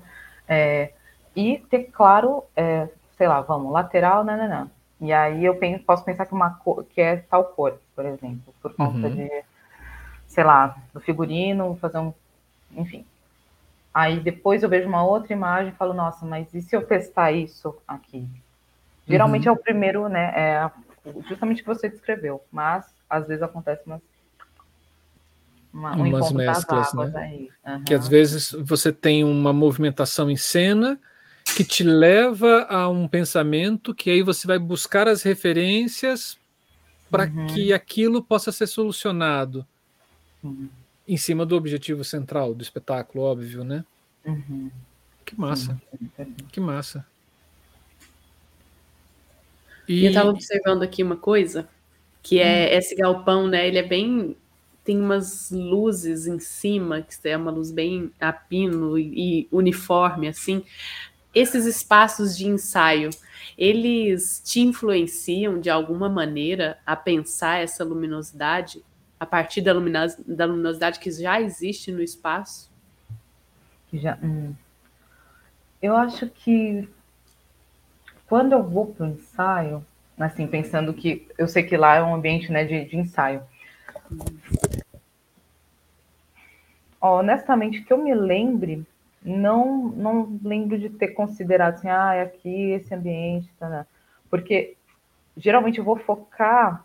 é, e ter claro, é, sei lá, vamos, lateral, não, não, não. E aí eu penso, posso pensar que uma cor, que é tal cor, por exemplo, por conta uhum. de, sei lá, do figurino, fazer um, enfim, Aí depois eu vejo uma outra imagem e falo, nossa, mas e se eu testar isso aqui? Geralmente uhum. é o primeiro, né? É justamente o que você descreveu, mas às vezes acontece umas, uma, um umas mesclas, né? Uhum. Que às vezes você tem uma movimentação em cena que te leva a um pensamento que aí você vai buscar as referências para uhum. que aquilo possa ser solucionado. Uhum em cima do objetivo central do espetáculo, óbvio, né? Uhum. Que massa. Sim. Que massa. E... eu estava observando aqui uma coisa, que é hum. esse galpão, né? Ele é bem. Tem umas luzes em cima, que é uma luz bem a pino e uniforme, assim. Esses espaços de ensaio, eles te influenciam de alguma maneira a pensar essa luminosidade a partir da, luminos, da luminosidade que já existe no espaço? Já, hum. Eu acho que quando eu vou para o ensaio, assim, pensando que eu sei que lá é um ambiente né, de, de ensaio. honestamente, que eu me lembre, não, não lembro de ter considerado assim, ah, é aqui esse ambiente, tá, né? porque geralmente eu vou focar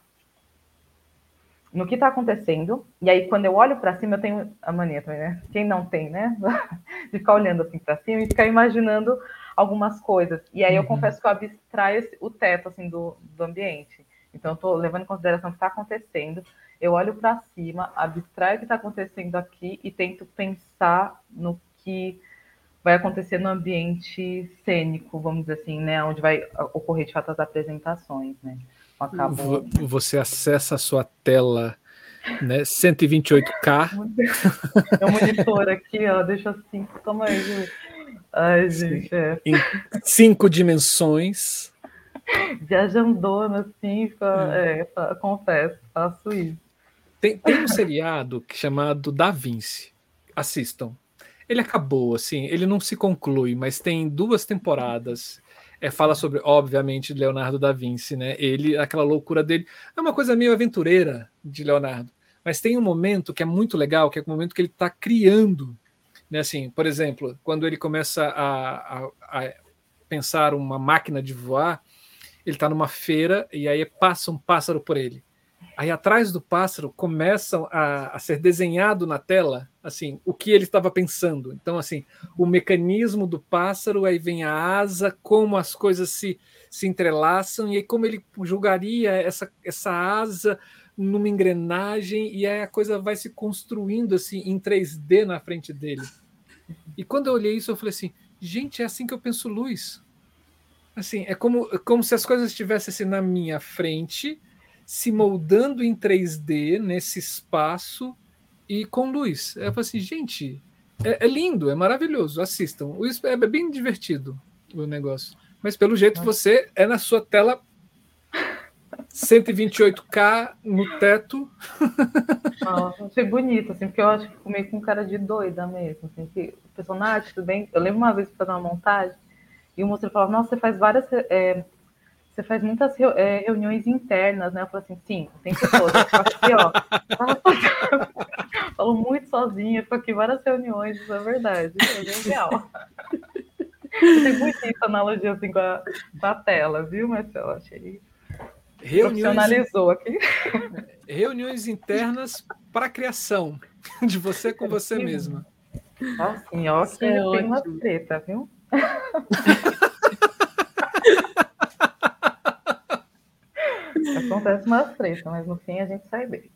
no que está acontecendo. E aí, quando eu olho para cima, eu tenho a mania também, né? Quem não tem, né? De ficar olhando assim para cima e ficar imaginando algumas coisas. E aí, eu uhum. confesso que eu abstraio o teto, assim, do, do ambiente. Então, eu estou levando em consideração o que está acontecendo. Eu olho para cima, abstraio o que está acontecendo aqui e tento pensar no que vai acontecer no ambiente cênico, vamos dizer assim, né? Onde vai ocorrer, de fato, as apresentações, né? acabou. Você acessa a sua tela né, 128K. É o monitor aqui, ó, deixa assim, toma aí, gente. Ai, gente, é. Em cinco dimensões. Viajandona, assim, é, é, confesso, faço isso. Tem, tem um seriado chamado Da Vinci. Assistam. Ele acabou, assim, ele não se conclui, mas tem duas temporadas. É, fala sobre, obviamente, Leonardo da Vinci, né? Ele, aquela loucura dele. É uma coisa meio aventureira de Leonardo. Mas tem um momento que é muito legal, que é o momento que ele está criando. Né? Assim, por exemplo, quando ele começa a, a, a pensar uma máquina de voar, ele está numa feira e aí passa um pássaro por ele. Aí atrás do pássaro começam a, a, ser desenhado na tela, assim, o que ele estava pensando. Então, assim, o mecanismo do pássaro, aí vem a asa, como as coisas se, se entrelaçam, e aí como ele julgaria essa, essa asa numa engrenagem, e aí a coisa vai se construindo, assim, em 3D na frente dele. E quando eu olhei isso, eu falei assim, gente, é assim que eu penso luz. Assim, é como, como se as coisas estivessem assim, na minha frente, se moldando em 3D nesse espaço e com luz. Eu falei assim, gente, é, é lindo, é maravilhoso, assistam. É, é bem divertido o negócio. Mas pelo jeito você é na sua tela 128K no teto. Nossa, achei bonito, assim, porque eu acho que meio com cara de doida mesmo. Assim, que o personagem, tudo bem. Eu lembro uma vez para fazer uma montagem e o moço falava, nossa, você faz várias. É, você faz muitas é, reuniões internas, né? Eu falei assim, sim, o tempo todo. Aqui, ó. Falo muito sozinha, fico aqui várias reuniões, isso é verdade. É real. Tem muito analogia assim com a, com a tela, viu, Marcelo? Achei. Reuniões, profissionalizou aqui. Reuniões internas para criação de você com você mesma. Assim, ó, que é tem uma treta, viu? Acontece umas três, mas no fim a gente sai bem.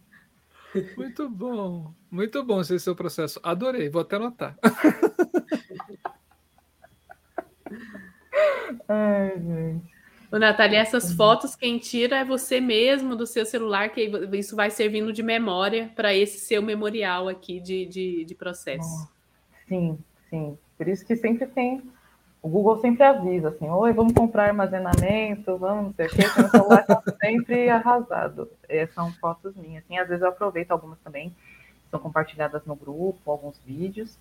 Muito bom, muito bom esse seu processo. Adorei, vou até anotar. Ai, gente. Ô, Natália, essas fotos quem tira é você mesmo do seu celular, que isso vai servindo de memória para esse seu memorial aqui de, de, de processo. Sim, sim. Por isso que sempre tem o Google sempre avisa assim, oi, vamos comprar armazenamento, vamos não sei o quê, o celular está sempre arrasado. É, são fotos minhas. Assim, às vezes eu aproveito algumas também, são compartilhadas no grupo, alguns vídeos.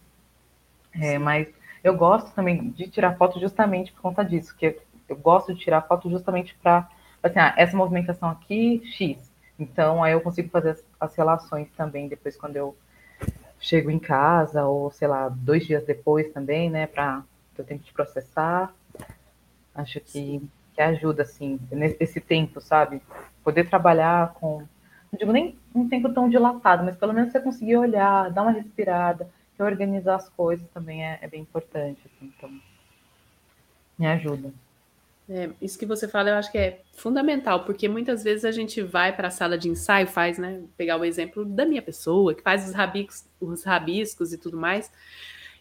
É, mas eu gosto também de tirar foto justamente por conta disso, que eu gosto de tirar foto justamente para, assim, ah, essa movimentação aqui, X. Então, aí eu consigo fazer as, as relações também depois quando eu chego em casa, ou sei lá, dois dias depois também, né, para eu tenho que processar. Acho que, que ajuda, assim, nesse tempo, sabe? Poder trabalhar com. Não digo nem um tempo tão dilatado, mas pelo menos você conseguir olhar, dar uma respirada, organizar as coisas também é, é bem importante. Assim, então, me ajuda. É, isso que você fala, eu acho que é fundamental, porque muitas vezes a gente vai para a sala de ensaio, faz, né? Pegar o exemplo da minha pessoa, que faz os rabiscos, os rabiscos e tudo mais.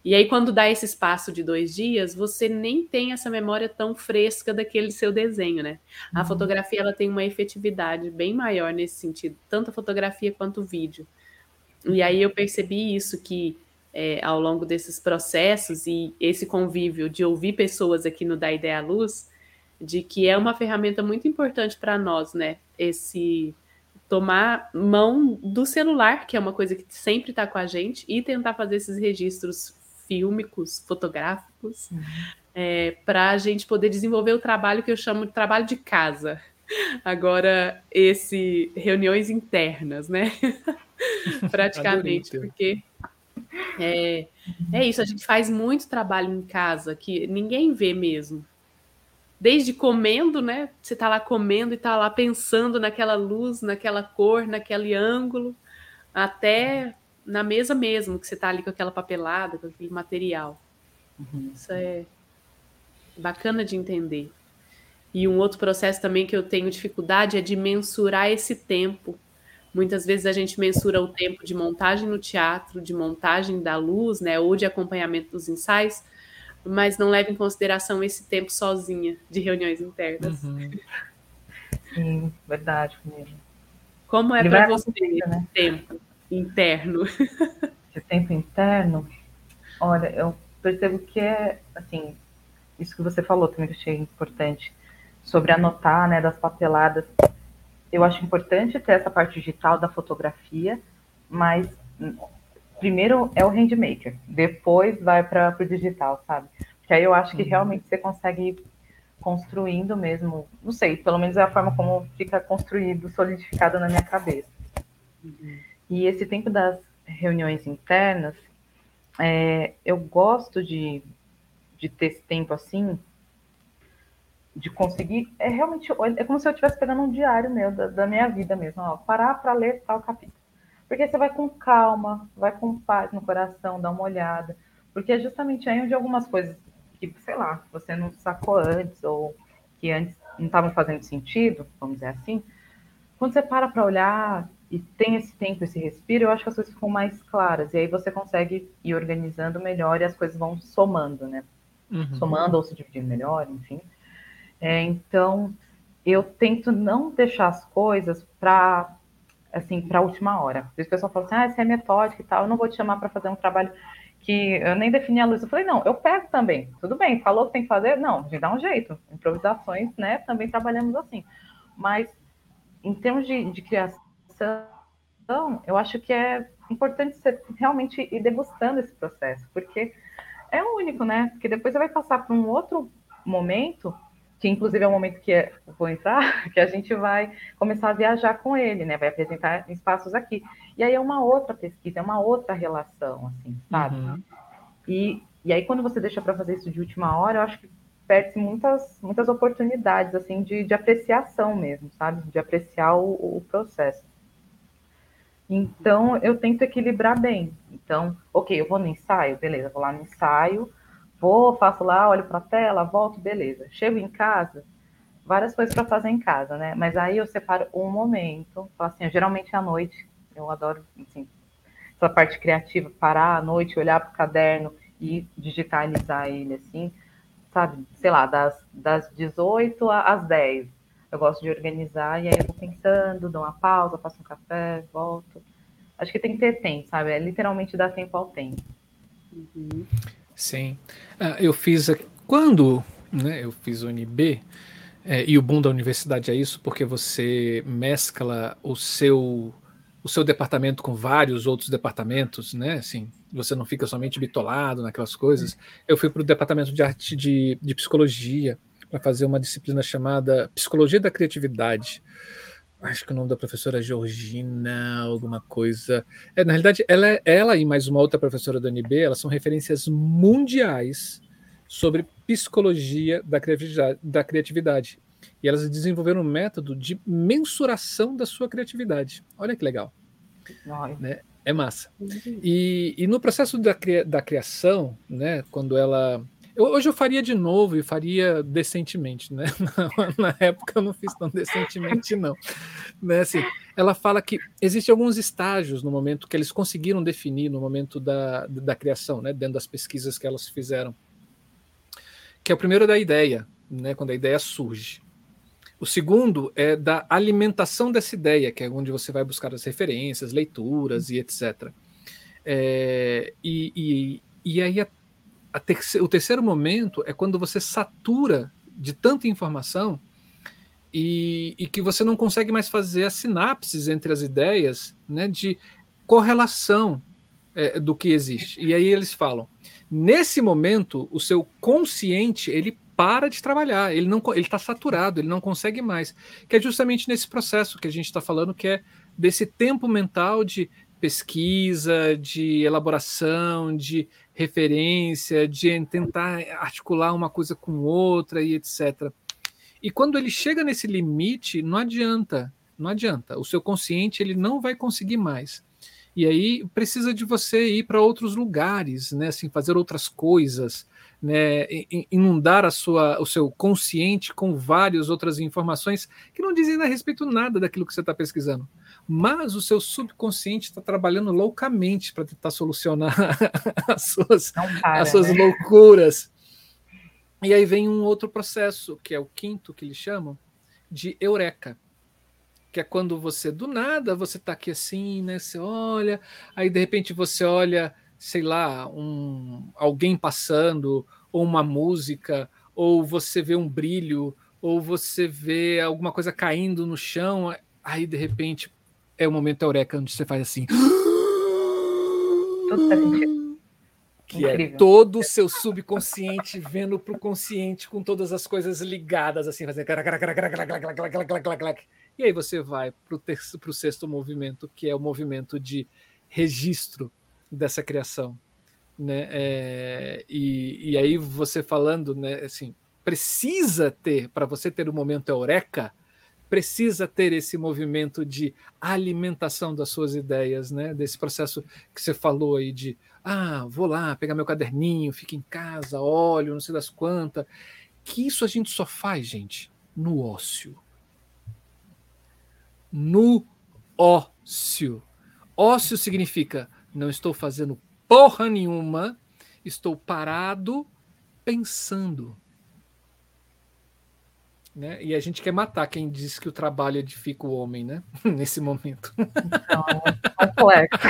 E aí, quando dá esse espaço de dois dias, você nem tem essa memória tão fresca daquele seu desenho, né? A uhum. fotografia ela tem uma efetividade bem maior nesse sentido, tanto a fotografia quanto o vídeo. E aí eu percebi isso que é, ao longo desses processos e esse convívio de ouvir pessoas aqui no Da Ideia à Luz, de que é uma ferramenta muito importante para nós, né? Esse tomar mão do celular, que é uma coisa que sempre está com a gente, e tentar fazer esses registros fílmicos, fotográficos, é, para a gente poder desenvolver o trabalho que eu chamo de trabalho de casa. Agora, esse reuniões internas, né? Praticamente, porque é, é isso, a gente faz muito trabalho em casa que ninguém vê mesmo. Desde comendo, né? Você tá lá comendo e tá lá pensando naquela luz, naquela cor, naquele ângulo, até na mesa mesmo, que você está ali com aquela papelada, com aquele material. Uhum. Isso é bacana de entender. E um outro processo também que eu tenho dificuldade é de mensurar esse tempo. Muitas vezes a gente mensura o tempo de montagem no teatro, de montagem da luz, né, ou de acompanhamento dos ensaios, mas não leva em consideração esse tempo sozinha de reuniões internas. Uhum. Sim, verdade, mesmo. Como é para você né? tempo interno? Esse tempo interno, olha, eu percebo que é assim, isso que você falou também que achei importante sobre anotar, né, das papeladas. Eu acho importante ter essa parte digital da fotografia, mas primeiro é o handmaker, depois vai para o digital, sabe? Que aí eu acho que uhum. realmente você consegue ir construindo mesmo, não sei, pelo menos é a forma como fica construído, solidificado na minha cabeça. Uhum. E esse tempo das reuniões internas, é, eu gosto de, de ter esse tempo assim, de conseguir, é realmente, é como se eu estivesse pegando um diário meu, da, da minha vida mesmo, ó, parar para ler tal capítulo. Porque você vai com calma, vai com paz no coração, dá uma olhada. Porque é justamente aí onde algumas coisas que, sei lá, você não sacou antes, ou que antes não estavam fazendo sentido, vamos dizer assim, quando você para para olhar e tem esse tempo, esse respiro, eu acho que as coisas ficam mais claras. E aí você consegue ir organizando melhor e as coisas vão somando, né? Uhum. Somando ou se dividindo melhor, enfim. É, então, eu tento não deixar as coisas para assim, para a última hora. Às vezes o pessoal fala assim, ah, você é metódica e tal, eu não vou te chamar para fazer um trabalho que eu nem defini a luz. Eu falei, não, eu pego também. Tudo bem, falou que tem que fazer? Não, a gente dá um jeito. Improvisações, né, também trabalhamos assim. Mas, em termos de, de criação, eu acho que é importante você realmente ir degustando esse processo, porque é único, né? Porque depois você vai passar para um outro momento que inclusive é o momento que eu vou entrar, que a gente vai começar a viajar com ele, né? Vai apresentar espaços aqui. E aí é uma outra pesquisa, é uma outra relação, assim, sabe? Uhum. E, e aí quando você deixa para fazer isso de última hora, eu acho que perde muitas, muitas oportunidades, assim, de, de apreciação mesmo, sabe? De apreciar o, o processo. Então, eu tento equilibrar bem. Então, ok, eu vou no ensaio, beleza, vou lá no ensaio, Vou, faço lá, olho para a tela, volto, beleza. Chego em casa, várias coisas para fazer em casa, né? Mas aí eu separo um momento, assim, geralmente à noite, eu adoro, assim, essa parte criativa, parar à noite, olhar para o caderno e digitalizar ele, assim, sabe? Sei lá, das, das 18 às 10. Eu gosto de organizar e aí eu vou pensando, dou uma pausa, faço um café, volto. Acho que tem que ter tempo, sabe? É literalmente dar tempo ao tempo. Uhum. Sim. Ah, eu fiz. Quando né, eu fiz o UNB, é, e o bom da universidade é isso, porque você mescla o seu o seu departamento com vários outros departamentos, né? Assim, você não fica somente bitolado naquelas coisas. Eu fui para o departamento de arte de, de psicologia para fazer uma disciplina chamada Psicologia da Criatividade acho que o nome da professora é Georgina, alguma coisa. É, na realidade, ela, é, ela e mais uma outra professora da UNB, elas são referências mundiais sobre psicologia da criatividade, da criatividade. E elas desenvolveram um método de mensuração da sua criatividade. Olha que legal. Né? É massa. E, e no processo da, da criação, né, quando ela eu, hoje eu faria de novo e faria decentemente, né? Na, na, época eu não fiz tão decentemente, não. Né, assim, ela fala que existem alguns estágios no momento que eles conseguiram definir no momento da, da criação, né? Dentro das pesquisas que elas fizeram. Que é o primeiro da ideia, né? Quando a ideia surge. O segundo é da alimentação dessa ideia, que é onde você vai buscar as referências, leituras e etc. É, e, e, e aí o terceiro momento é quando você satura de tanta informação e, e, que você não consegue mais fazer as sinapses entre as ideias né, de correlação é, do que existe. E aí eles falam, nesse momento, o seu consciente ele para de trabalhar, ele não ele está saturado, ele não consegue mais. Que é justamente nesse processo que a gente está falando, que é desse tempo mental de pesquisa, de elaboração, de referência, de tentar articular uma coisa com outra e etc. E quando ele chega nesse limite, não adianta, não adianta. O seu consciente ele não vai conseguir mais. E aí precisa de você ir para outros lugares, né, assim, fazer outras coisas, né, inundar a sua, o seu consciente com várias outras informações que não dizem a respeito nada daquilo que você está pesquisando mas o seu subconsciente está trabalhando loucamente para tentar solucionar as suas, para, as suas né? loucuras. E aí vem um outro processo, que é o quinto que eles chamam, de eureka, que é quando você do nada você está aqui assim, né? Você olha, aí de repente você olha, sei lá, um alguém passando ou uma música, ou você vê um brilho, ou você vê alguma coisa caindo no chão, aí de repente é o momento eureka onde você faz assim. Tudo faz sentido. Que é Incrível. é todo o seu subconsciente vendo para o consciente com todas as coisas ligadas, assim, fazendo. E aí você vai para o sexto movimento, que é o movimento de registro dessa criação. Né? É, e, e aí você falando, né, assim, precisa ter, para você ter o momento eureka, precisa ter esse movimento de alimentação das suas ideias, né? Desse processo que você falou aí de ah, vou lá pegar meu caderninho, fico em casa, olho, não sei das quantas. Que isso a gente só faz, gente, no ócio. No ócio. Ócio significa não estou fazendo porra nenhuma, estou parado pensando. Né? E a gente quer matar quem diz que o trabalho edifica o homem, né? Nesse momento. Então, é complexo.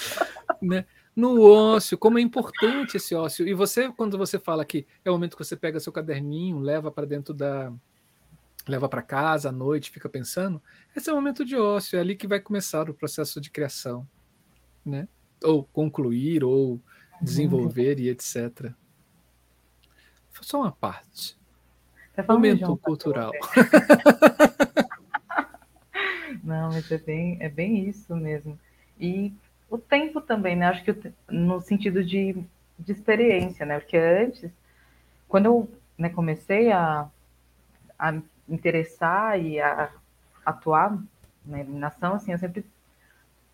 né? No ócio, como é importante esse ócio. E você, quando você fala que é o momento que você pega seu caderninho, leva para dentro da. leva para casa à noite, fica pensando, esse é o momento de ócio, é ali que vai começar o processo de criação. Né? Ou concluir, ou desenvolver e etc. Só uma parte. Tá Momento cultural. Não, mas é bem, é bem isso mesmo. E o tempo também, né? Acho que no sentido de, de experiência, né? Porque antes, quando eu né, comecei a, a interessar e a atuar na iluminação, assim, eu sempre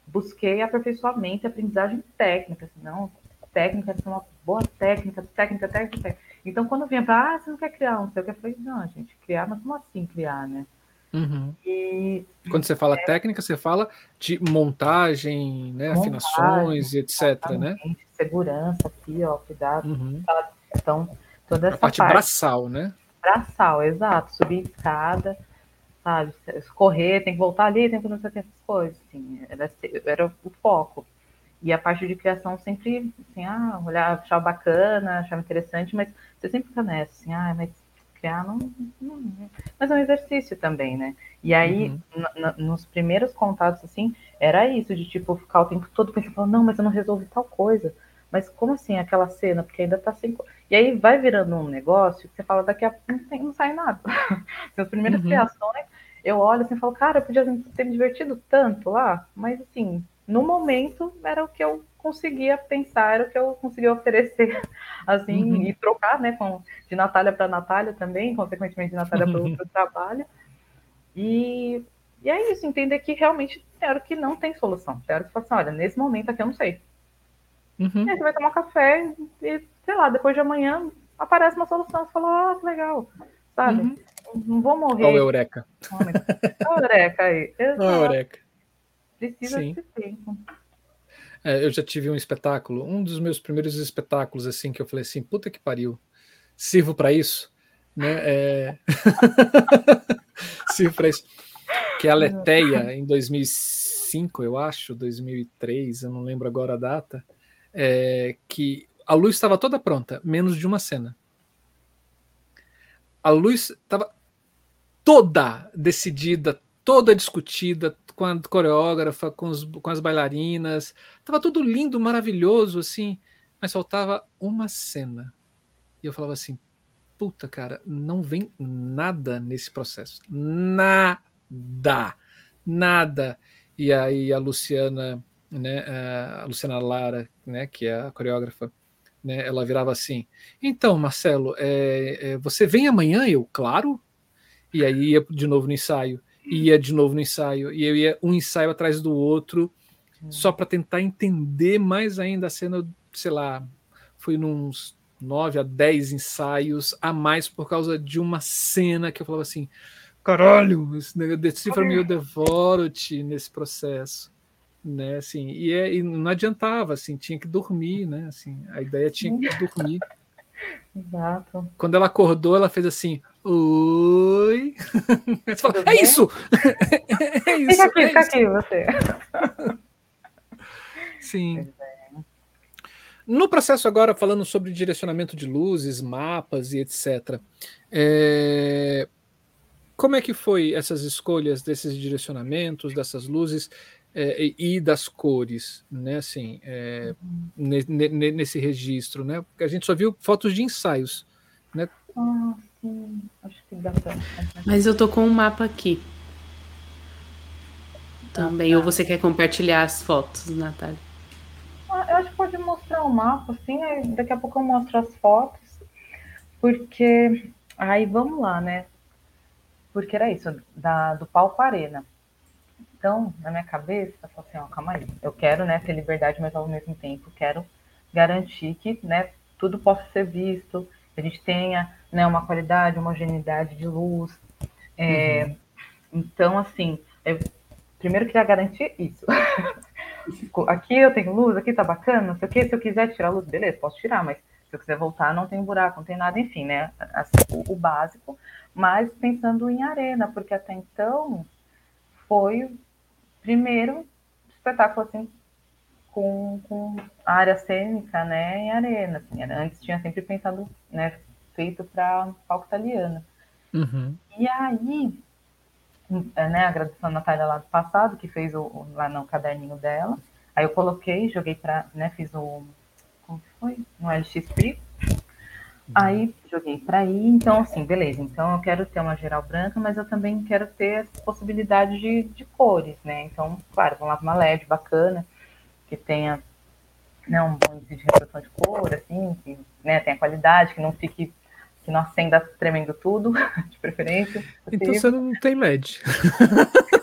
busquei aperfeiçoamento e aprendizagem técnica, assim, não, técnica, uma boa técnica, técnica, técnica, técnica. Então, quando vinha para, ah, você não quer criar um sei o que, eu falei, não, gente, criar, mas como assim criar, né? Uhum. E, quando você fala é, técnica, você fala de montagem, né, montagem, afinações e etc, né? Segurança aqui, ó, cuidado. Uhum. Então, toda essa A parte, parte braçal, né? Braçal, exato. Subir escada, sabe? Correr, tem que voltar ali, tem que não sei essas coisas. Assim, era, era o foco. E a parte de criação sempre, assim, ah, olhar, achar bacana, achar interessante, mas você sempre fica nessa, assim, ah, mas criar não, não, Mas é um exercício também, né? E aí, uhum. nos primeiros contatos, assim, era isso, de tipo, ficar o tempo todo pensando, não, mas eu não resolvi tal coisa. Mas como assim aquela cena? Porque ainda tá sem. E aí vai virando um negócio que você fala, daqui a pouco não sai nada. As primeiras uhum. criações, eu olho assim e falo, cara, eu podia ter me divertido tanto lá, mas assim, no momento era o que eu conseguia pensar, era o que eu conseguia oferecer, assim, uhum. e trocar, né, com, de Natália para Natália também, consequentemente de Natália para outro trabalho. E, e é isso, entender que realmente era que não tem solução. Era que assim, olha, nesse momento aqui eu não sei. Uhum. E aí você vai tomar um café e, sei lá, depois de amanhã aparece uma solução. Você fala, ah, que legal, sabe? Uhum. Não vou morrer. Olha o Eureka. Olha o Eureka aí. Olha o Eureka. Precisa Sim. de tempo. É, eu já tive um espetáculo, um dos meus primeiros espetáculos, assim, que eu falei assim, puta que pariu, sirvo para isso, né? É... sirvo para isso. Que é a Leteia, em 2005, eu acho, 2003, eu não lembro agora a data, é, que a luz estava toda pronta, menos de uma cena. A luz estava toda decidida, toda discutida, com a coreógrafa, com, os, com as bailarinas. Tava tudo lindo, maravilhoso, assim, mas faltava uma cena. E eu falava assim: puta, cara, não vem nada nesse processo. Nada. Nada. E aí a Luciana, né, a Luciana Lara, né, que é a coreógrafa, né, ela virava assim: então, Marcelo, é, é, você vem amanhã? Eu, claro. E aí ia de novo no ensaio ia de novo no ensaio, e eu ia um ensaio atrás do outro, só para tentar entender mais ainda a cena, sei lá, foi uns nove a dez ensaios a mais por causa de uma cena que eu falava assim, caralho, decifra-me, eu devoro-te nesse processo. Né, assim, e, é, e, não adiantava, assim, tinha que dormir, né, assim, a ideia tinha que dormir. Exato. Quando ela acordou, ela fez assim, Oi. Fala, é isso! é isso! Fica aqui, é fica isso. aqui, você. Sim. No processo agora, falando sobre direcionamento de luzes, mapas e etc., é... como é que foi essas escolhas desses direcionamentos, dessas luzes é, e das cores, né? Assim, é, nesse registro, né? Porque a gente só viu fotos de ensaios, né? Ah, sim. Acho que dá pra... Mas eu tô com um mapa aqui. Também. Ah, tá. Ou você quer compartilhar as fotos, Natália? Ah, eu acho que pode mostrar o mapa, assim, daqui a pouco eu mostro as fotos, porque aí vamos lá, né? Porque era isso, da, do palco arena. Então, na minha cabeça, eu falo assim, ó, calma aí, eu quero, né, ter liberdade, mas ao mesmo tempo quero garantir que, né, tudo possa ser visto, que a gente tenha, né, uma qualidade, uma homogeneidade de luz. É, uhum. Então, assim, eu primeiro queria garantir isso. aqui eu tenho luz, aqui tá bacana, não sei o que. Se eu quiser tirar a luz, beleza, posso tirar, mas se eu quiser voltar, não tem buraco, não tem nada, enfim, né? Assim, o, o, básico. Mas pensando em arena, porque até então foi primeiro espetáculo assim com, com a área cênica, né, em arena. Assim, antes tinha sempre pensado, né, feito para palco italiano. Uhum. E aí é, né, agradeçendo a Natália lá do passado, que fez o, lá no caderninho dela. Aí eu coloquei, joguei para, né, fiz o, como foi? No LX Free. Aí joguei para aí, então assim, beleza. Então eu quero ter uma geral branca, mas eu também quero ter as possibilidades de, de cores, né? Então, claro, vamos lá uma LED bacana, que tenha né, um bom índice de reprodução de cor, assim, que né, tenha qualidade, que não fique que não acenda tremendo tudo, de preferência. Então você não tem LED.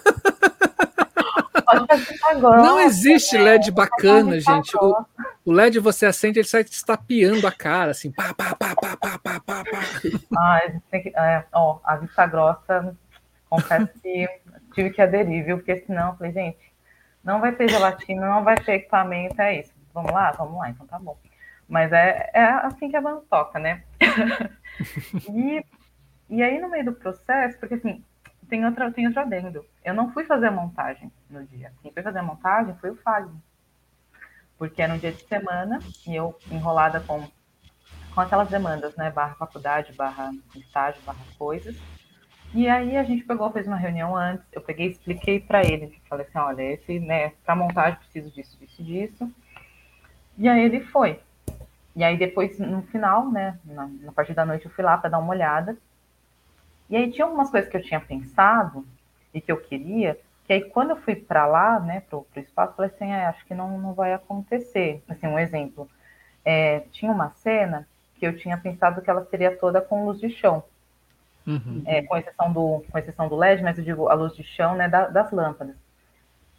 não existe LED bacana, gente. O, o, LED você acende, ele sai estapeando a cara, assim, pá, pá, pá, pá, pá, pá, pá, pá. Ah, tem que, é, ó, a vista grossa, confesso que tive que aderir, viu? Porque senão, eu falei, gente, não vai ter gelatina, não vai ter equipamento, é isso. Vamos lá? Vamos lá, então tá bom. Mas é, é assim que a banda toca, né? e, e aí, no meio do processo, porque assim, tem outra, tem outro adendo. Eu não fui fazer a montagem no dia. Quem foi fazer a montagem foi o Fagner. Porque era um dia de semana e eu enrolada com, com aquelas demandas, né? Barra faculdade, barra estágio, barra coisas. E aí a gente pegou, fez uma reunião antes, eu peguei expliquei para ele, falei assim, olha, esse, né, para montagem preciso disso, disso, disso. E aí ele foi. E aí depois, no final, né, na, na parte da noite, eu fui lá para dar uma olhada. E aí tinha algumas coisas que eu tinha pensado e que eu queria, que aí quando eu fui para lá, né, pro, pro espaço, eu falei assim, é, acho que não, não vai acontecer. Assim, um exemplo, é, tinha uma cena que eu tinha pensado que ela seria toda com luz de chão. Uhum. É, com, exceção do, com exceção do LED, mas eu digo a luz de chão, né, da, das lâmpadas.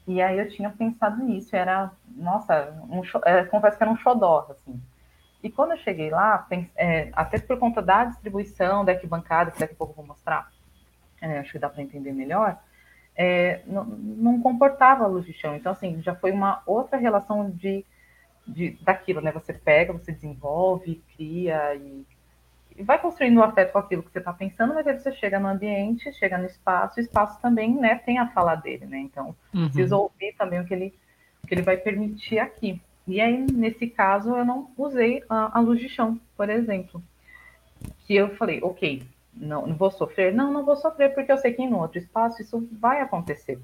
E aí eu tinha pensado nisso, era, nossa, um, é, confesso que era um xodó, assim. E quando eu cheguei lá, pense, é, até por conta da distribuição da arquibancada, que daqui a pouco eu vou mostrar, é, acho que dá para entender melhor, é, não, não, comportava a luz de chão. Então, assim, já foi uma outra relação de, de daquilo, né? Você pega, você desenvolve, cria e, vai construindo o um afeto com aquilo que você está pensando, mas aí você chega no ambiente, chega no espaço, o espaço também, né, tem a fala dele, né? Então, uhum. precisa ouvir também o que ele, o que ele vai permitir aqui. E aí, nesse caso, eu não usei a, a luz de chão, por exemplo. Que eu falei, ok, não, não vou sofrer? Não, não vou sofrer, porque eu sei que em outro espaço isso vai acontecer.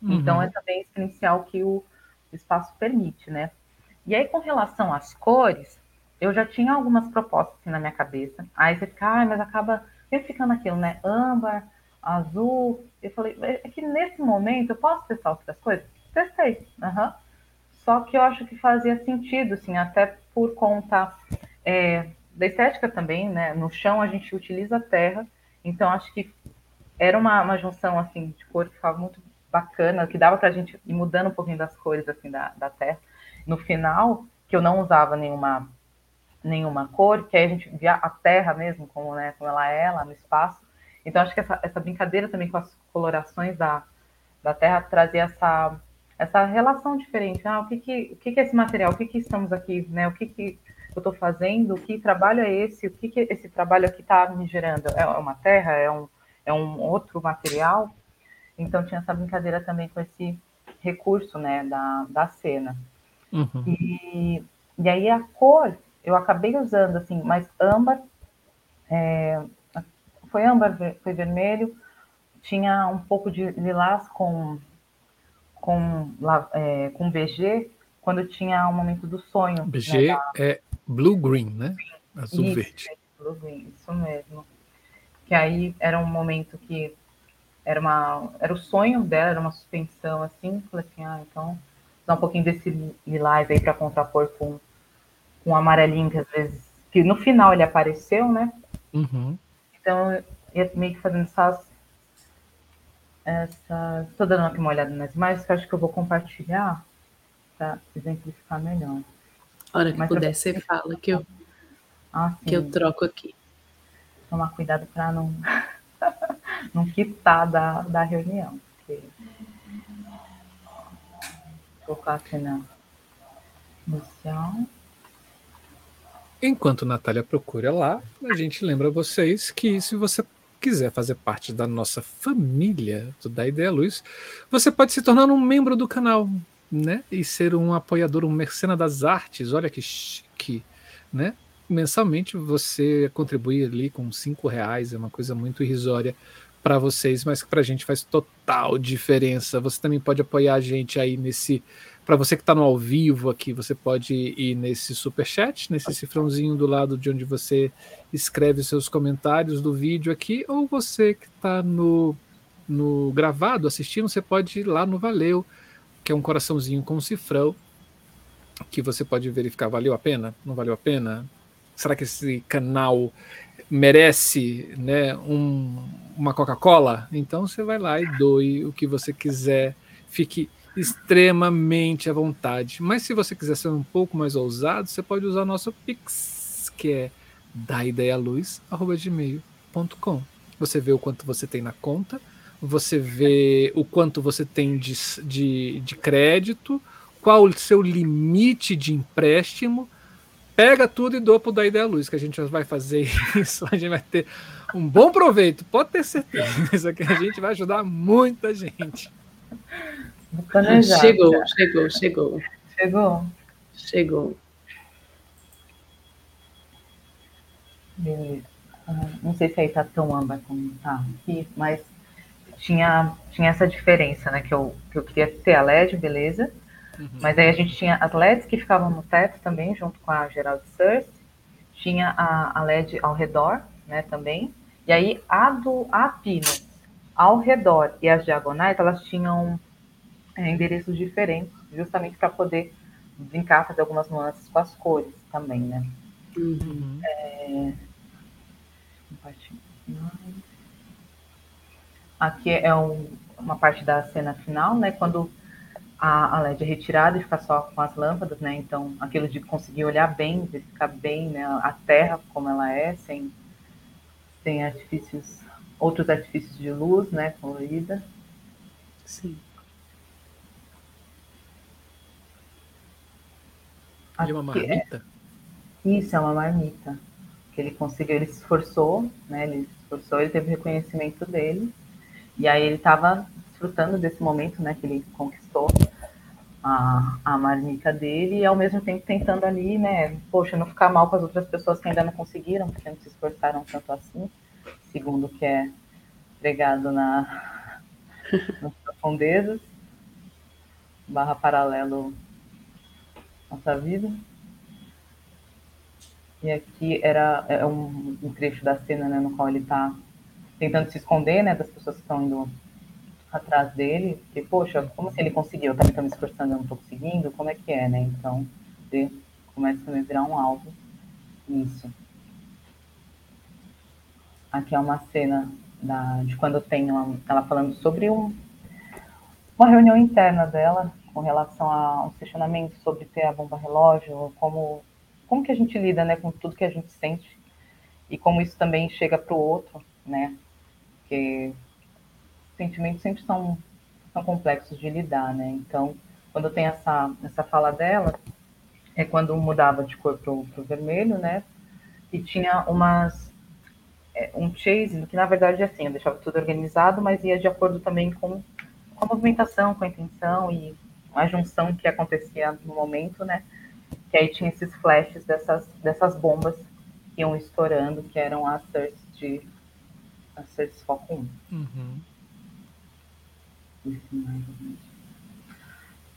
Uhum. Então, é também essencial que o espaço permite, né? E aí, com relação às cores, eu já tinha algumas propostas assim, na minha cabeça. Aí você fica, ah, mas acaba sempre ficando aquilo, né? Âmbar, azul. Eu falei, é, é que nesse momento eu posso testar outras coisas? Testei. Uhum. Só que eu acho que fazia sentido, assim, até por conta é, da estética também, né? No chão a gente utiliza terra, então acho que era uma, uma junção, assim, de cor que ficava muito bacana, que dava pra gente ir mudando um pouquinho das cores, assim, da, da terra. No final, que eu não usava nenhuma nenhuma cor, que aí a gente via a terra mesmo, como, né, como ela é lá no espaço. Então, acho que essa, essa brincadeira também com as colorações da, da terra trazia essa essa relação diferente. Ah, o que que, o que, que é esse material? O que que estamos aqui, né? O que que eu estou fazendo, que trabalho é esse, o que, que esse trabalho aqui está me gerando? É uma terra, é um, é um outro material? Então tinha essa brincadeira também com esse recurso né, da, da cena. Uhum. E, e aí a cor, eu acabei usando assim, mas âmbar, é, foi âmbar, foi vermelho, tinha um pouco de lilás com, com, é, com BG, quando tinha o momento do sonho. BG né, da... é blue green, né? Azul isso, verde. Blue green, isso mesmo. Que aí era um momento que era uma era o sonho dela, era uma suspensão assim, falei assim, ah, então dá um pouquinho desse lilás aí para contrapor com o amarelinho que às vezes que no final ele apareceu, né? Uhum. Então eu ia meio que fazendo essas essas estou dando aqui uma olhada nas imagens que eu acho que eu vou compartilhar para exemplificar melhor. A hora que Mas puder, você fala que eu, ah, que eu troco aqui. Tomar cuidado para não, não quitar da, da reunião. Porque... Vou colocar aqui na inicial. Enquanto Natália procura lá, a gente lembra vocês que se você quiser fazer parte da nossa família do Da Ideia Luz, você pode se tornar um membro do canal né? E ser um apoiador, um mercenário das artes, olha que chique, né? Mensalmente você contribui ali com cinco reais, é uma coisa muito irrisória para vocês, mas que para a gente faz total diferença. Você também pode apoiar a gente aí nesse. Para você que está no ao vivo aqui, você pode ir nesse super chat, nesse cifrãozinho do lado de onde você escreve seus comentários do vídeo aqui, ou você que está no, no gravado assistindo, você pode ir lá no Valeu que é um coraçãozinho com um cifrão que você pode verificar valeu a pena, não valeu a pena. Será que esse canal merece, né, um, uma Coca-Cola? Então você vai lá e doe o que você quiser. Fique extremamente à vontade. Mas se você quiser ser um pouco mais ousado, você pode usar nosso Pix, que é daideialuz@gmail.com. Você vê o quanto você tem na conta você vê o quanto você tem de, de, de crédito, qual o seu limite de empréstimo, pega tudo e doa para o da Ideia Luz, que a gente vai fazer isso, a gente vai ter um bom proveito, pode ter certeza que a gente vai ajudar muita gente. Chegou, chegou, chegou. Chegou? Chegou. Beleza. Ah, não sei se aí tá tão âmbar como tá aqui, mas tinha, tinha essa diferença, né? Que eu, que eu queria ter a LED, beleza. Uhum. Mas aí a gente tinha as LEDs que ficavam no teto também, junto com a Gerald Surst. Tinha a, a LED ao redor, né, também. E aí a do a pino ao redor e as diagonais, elas tinham é, endereços diferentes, justamente para poder brincar, fazer algumas nuances com as cores também, né? Uhum. É... Aqui é um, uma parte da cena final, né? Quando a, a, LED é retirada e fica só com as lâmpadas, né? Então, aquilo de conseguir olhar bem, verificar bem né? a Terra como ela é, sem, sem artifícios, outros artifícios de luz, né? Colorida. Sim. Aqui, é uma marmita? É, isso, é uma marmita. Que ele conseguiu, ele se esforçou, né? Ele se esforçou, ele teve reconhecimento dele e aí ele estava desfrutando desse momento, né, que ele conquistou a, a marmita dele e ao mesmo tempo tentando ali, né, poxa, não ficar mal com as outras pessoas que ainda não conseguiram, porque não se esforçaram tanto assim, segundo o que é pregado na, nas profundezas, barra paralelo nossa vida. E aqui era é um, um trecho da cena né, no qual ele está tentando se esconder, né, das pessoas que estão indo atrás dele, porque, poxa, como se ele conseguiu? Eu também estou me esforçando, eu não estou conseguindo, como é que é, né? Então, ele começa também a virar um alvo nisso. Aqui é uma cena da, de quando tem uma, ela falando sobre um, uma reunião interna dela com relação a um questionamento sobre ter a bomba relógio, como, como que a gente lida né, com tudo que a gente sente e como isso também chega para o outro, né? porque sentimentos sempre são, são complexos de lidar, né? Então, quando tem essa, essa fala dela, é quando mudava de cor para o vermelho, né? E tinha umas é, um chasing, que na verdade é assim, eu deixava tudo organizado, mas ia de acordo também com, com a movimentação, com a intenção e a junção que acontecia no momento, né? Que aí tinha esses flashes dessas, dessas bombas que iam estourando, que eram as certs de certs foco 1. Uhum.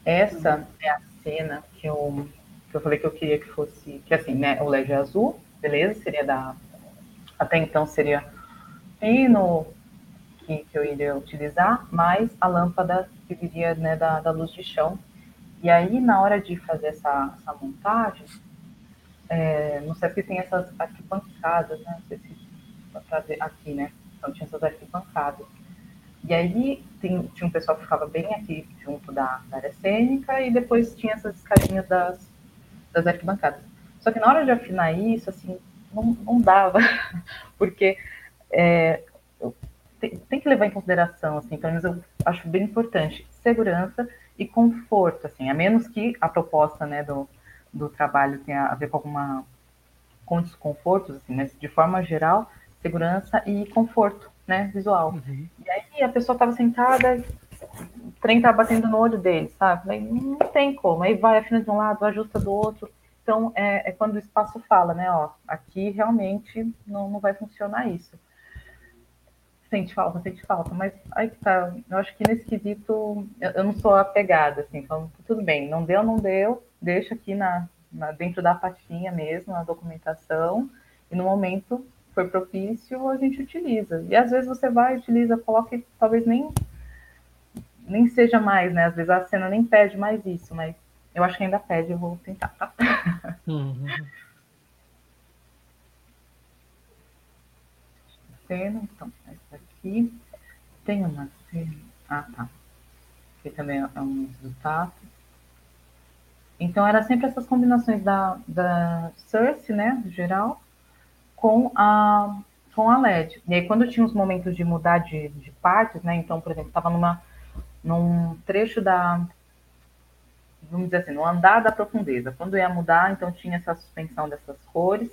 Essa é a cena que eu, que eu falei que eu queria que fosse, que assim, né, o LED é azul, beleza, seria da, até então seria fino, que, que eu iria utilizar, mais a lâmpada que viria né, da, da luz de chão. E aí, na hora de fazer essa, essa montagem, é, no CEP tem essas arquibancadas, né, não sei se para ver aqui, né, então tinha essas arquibancadas. E aí tem, tinha um pessoal que ficava bem aqui junto da, da área cênica e depois tinha essas escadinhas das, das arquibancadas. Só que na hora de afinar isso, assim, não, não dava, porque é, tem, tem, que levar em consideração, assim, pelo menos eu acho bem importante, segurança e conforto, assim, a menos que a proposta, né, do, do trabalho tenha a ver com alguma com desconfortos, assim, mas de forma geral, segurança e conforto, né, visual. Uhum. E aí a pessoa estava sentada, o trem estava batendo no olho dele, sabe? Aí, não tem como. Aí vai afina de um lado, ajusta do outro. Então, é, é, quando o espaço fala, né? Ó, aqui realmente não, não vai funcionar isso. Sente falta, sente falta, mas aí que tá. Eu acho que nesse quesito eu, eu não sou apegada, assim, então tudo bem, não deu, não deu, deixa aqui na, na, dentro da pastinha mesmo, na documentação, e no momento for propício, a gente utiliza. E às vezes você vai, utiliza, coloca e talvez nem, nem seja mais, né? Às vezes a cena nem pede mais isso, mas eu acho que ainda pede, eu vou tentar, tá? Uhum. Cena, então, essa aqui. Tem uma cena. Ah, tá. Que também é um resultado. Então, era sempre essas combinações da, da Source, né, geral, com a, com a LED. E aí, quando tinha os momentos de mudar de, de partes, né, então, por exemplo, estava numa num trecho da, vamos dizer assim, no andar da profundeza. Quando ia mudar, então tinha essa suspensão dessas cores,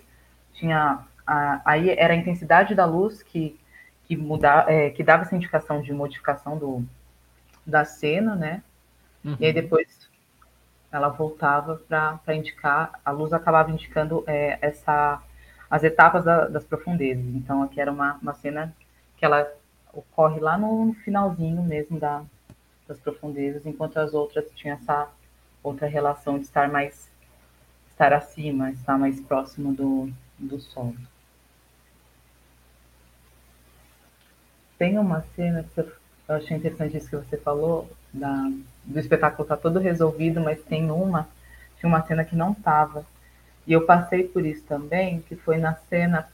tinha a, aí era a intensidade da luz que que muda, é, que dava essa indicação de modificação do da cena, né? Uhum. E aí uhum. depois ela voltava para indicar, a luz acabava indicando é, essa as etapas da, das profundezas. Então aqui era uma, uma cena que ela ocorre lá no finalzinho mesmo da, das profundezas, enquanto as outras tinham essa outra relação de estar mais estar acima, estar mais próximo do, do solo. Tem uma cena que eu achei interessante isso que você falou, da, do espetáculo tá todo resolvido, mas tem uma, tinha uma cena que não tava. E eu passei por isso também, que foi na cena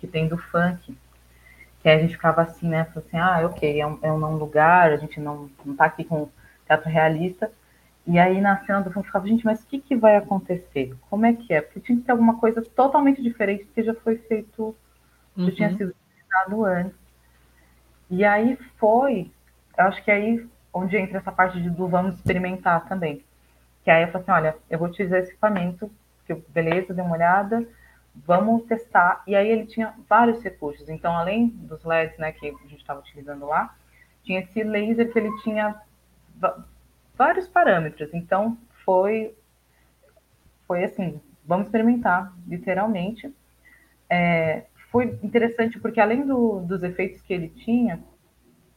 que tem do funk, que a gente ficava assim, né? Assim, ah, ok, é um, é um lugar, a gente não, não tá aqui com teatro realista, e aí na cena do filme ficava, gente, mas o que, que vai acontecer? Como é que é? Porque tinha que ter alguma coisa totalmente diferente que já foi feito, uhum. já tinha sido utilizado antes. E aí foi, acho que aí onde entra essa parte de do vamos experimentar também. Que aí eu falei assim, olha, eu vou utilizar esse equipamento, que eu, beleza, dei uma olhada, vamos testar. E aí ele tinha vários recursos. Então, além dos LEDs, né, que a gente estava utilizando lá, tinha esse laser que ele tinha vários parâmetros. Então, foi, foi assim, vamos experimentar, literalmente. É, foi interessante porque, além do, dos efeitos que ele tinha,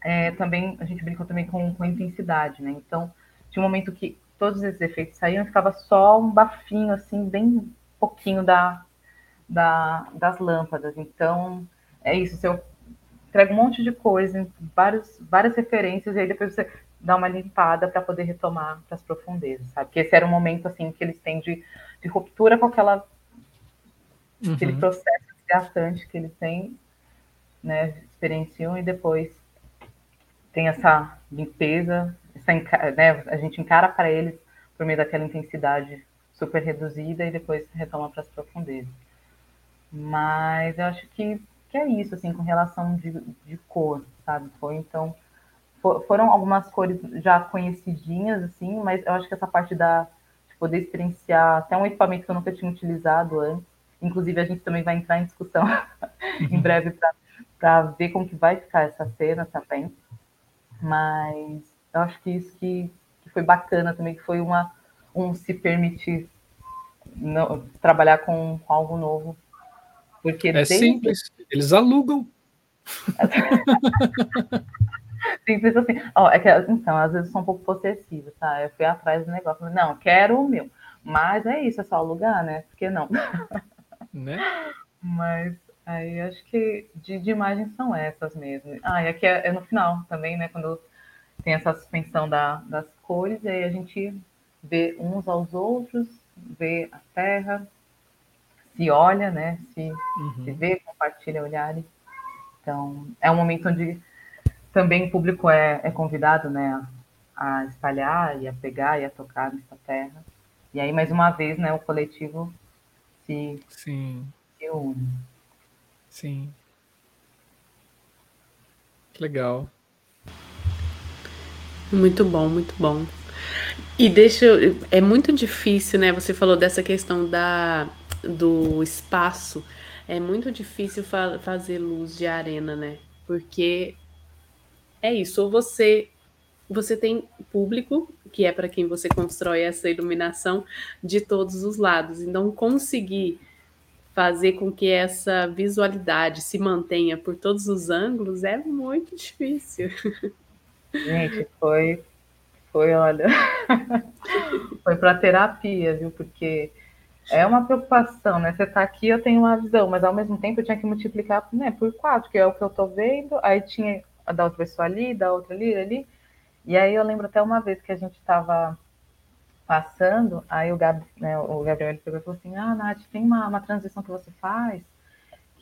é, também a gente brincou também com, com a intensidade, né? Então, tinha um momento que todos esses efeitos saíam, ficava só um bafinho, assim, bem pouquinho da, da, das lâmpadas. Então, é isso. Se eu entrego um monte de coisa, vários, várias referências, e aí depois você dar uma limpada para poder retomar para as profundezas, sabe? Porque esse era um momento assim que eles têm de, de ruptura com aquela uhum. aquele processo desgastante que eles têm, né, experienciam e depois tem essa limpeza, essa, né, a gente encara para eles por meio daquela intensidade super reduzida e depois retoma para as profundezas. Mas eu acho que, que é isso, assim, com relação de, de cor, sabe? Foi então foram algumas cores já conhecidinhas, assim, mas eu acho que essa parte da poder experienciar até um equipamento que eu nunca tinha utilizado antes. Inclusive, a gente também vai entrar em discussão em breve para ver como que vai ficar essa cena também. Mas eu acho que isso que, que foi bacana também, que foi uma, um se permitir não, trabalhar com, com, algo novo. Porque é desde... simples, eles alugam. simples assim. Oh, é que, então, às vezes eu sou um pouco possessiva, tá? Eu fui atrás do negócio. Não, quero o meu. Mas é isso, é só alugar, né? Por que não? Né? Mas aí acho que de, de imagens são essas mesmo. Ah, e aqui é, é, no final também, né? Quando tem essa suspensão da, das cores, e aí a gente vê uns aos outros, vê a terra, se olha, né? Se, uhum. se vê, compartilha olhares. Então, é um momento onde também o público é, é convidado, né? A espalhar e a pegar e a tocar nessa terra. E aí, mais uma vez, né, o coletivo se, Sim. se une. Sim. Que legal. Muito bom, muito bom. E deixa eu, é muito difícil, né? Você falou dessa questão da do espaço. É muito difícil fa fazer luz de arena, né? Porque é isso, ou você você tem público, que é para quem você constrói essa iluminação de todos os lados. Então, conseguir fazer com que essa visualidade se mantenha por todos os ângulos é muito difícil. Gente, foi, foi, olha, foi para terapia, viu? Porque é uma preocupação, né? Você está aqui, eu tenho uma visão, mas ao mesmo tempo eu tinha que multiplicar né, por quatro, que é o que eu estou vendo, aí tinha da outra pessoa ali, da outra ali, ali. E aí eu lembro até uma vez que a gente estava passando, aí o, Gab, né, o Gabriel pegou e falou assim, ah, Nath, tem uma, uma transição que você faz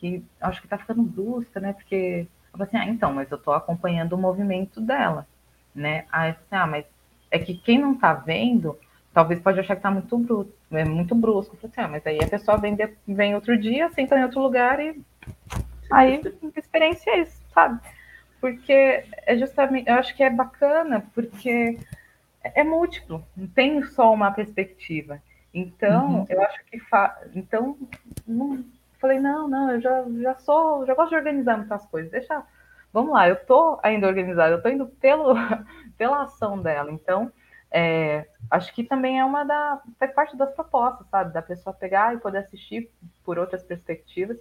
que acho que tá ficando brusca, né? Porque eu falei assim, ah, então, mas eu tô acompanhando o movimento dela, né? Aí, assim, ah, mas é que quem não tá vendo, talvez pode achar que tá muito brusco, é muito brusco. Eu falei assim, ah, mas aí a pessoa vem, vem outro dia, senta em outro lugar e aí a experiência é isso, sabe? Porque é justamente, eu acho que é bacana, porque é múltiplo, não tem só uma perspectiva. Então, uhum. eu acho que fa... então não... falei não, não, eu já, já sou, já gosto de organizar muitas coisas. Deixa, vamos lá, eu tô ainda organizada, eu tô indo pelo pela ação dela. Então, é, acho que também é uma da faz parte das propostas, sabe, da pessoa pegar e poder assistir por outras perspectivas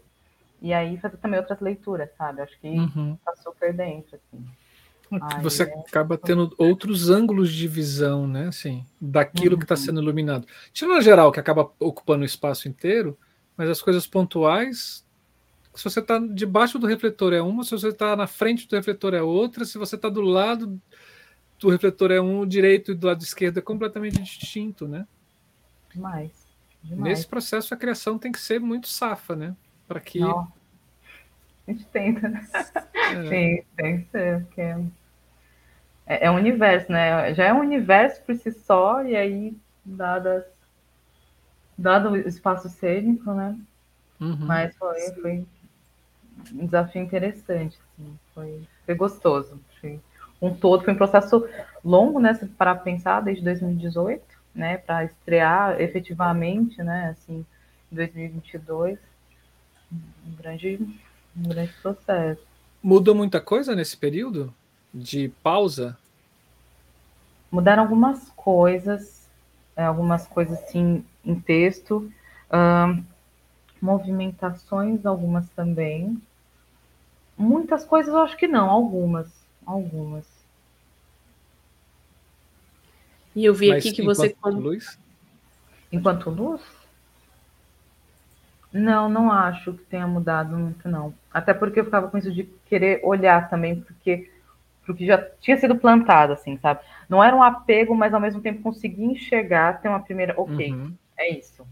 e aí fazer também outras leituras, sabe? Acho que uhum. tá super dentro, assim. Ai, você é... acaba tendo outros ângulos de visão, né? Assim, daquilo tá uhum. que está sendo iluminado. Tirando geral, que acaba ocupando o espaço inteiro, mas as coisas pontuais, se você está debaixo do refletor é uma, se você está na frente do refletor é outra, se você está do lado do refletor é um, o direito e do lado esquerdo é completamente distinto, né? Demais. Demais. Nesse processo a criação tem que ser muito safa, né? Para que. Não. A gente tenta. Né? É. Sim, tem que ser, porque é, é um universo, né? Já é um universo por si só, e aí, dadas, dado o espaço cênico, né? Uhum. Mas foi, foi um desafio interessante, assim, foi, foi gostoso. Foi um todo, foi um processo longo, né? Para pensar, desde 2018, né? Para estrear efetivamente, né? Assim, em 2022 um grande, um grande processo. Mudou muita coisa nesse período de pausa? Mudaram algumas coisas, é, algumas coisas assim em texto, movimentações, algumas também. Muitas coisas eu acho que não, algumas, algumas. E eu vi Mas aqui que você. Enquanto luz? Enquanto luz? Não, não acho que tenha mudado muito, não. Até porque eu ficava com isso de querer olhar também, porque porque já tinha sido plantado, assim, sabe? Não era um apego, mas ao mesmo tempo conseguir enxergar, ter uma primeira, ok, uhum. é isso.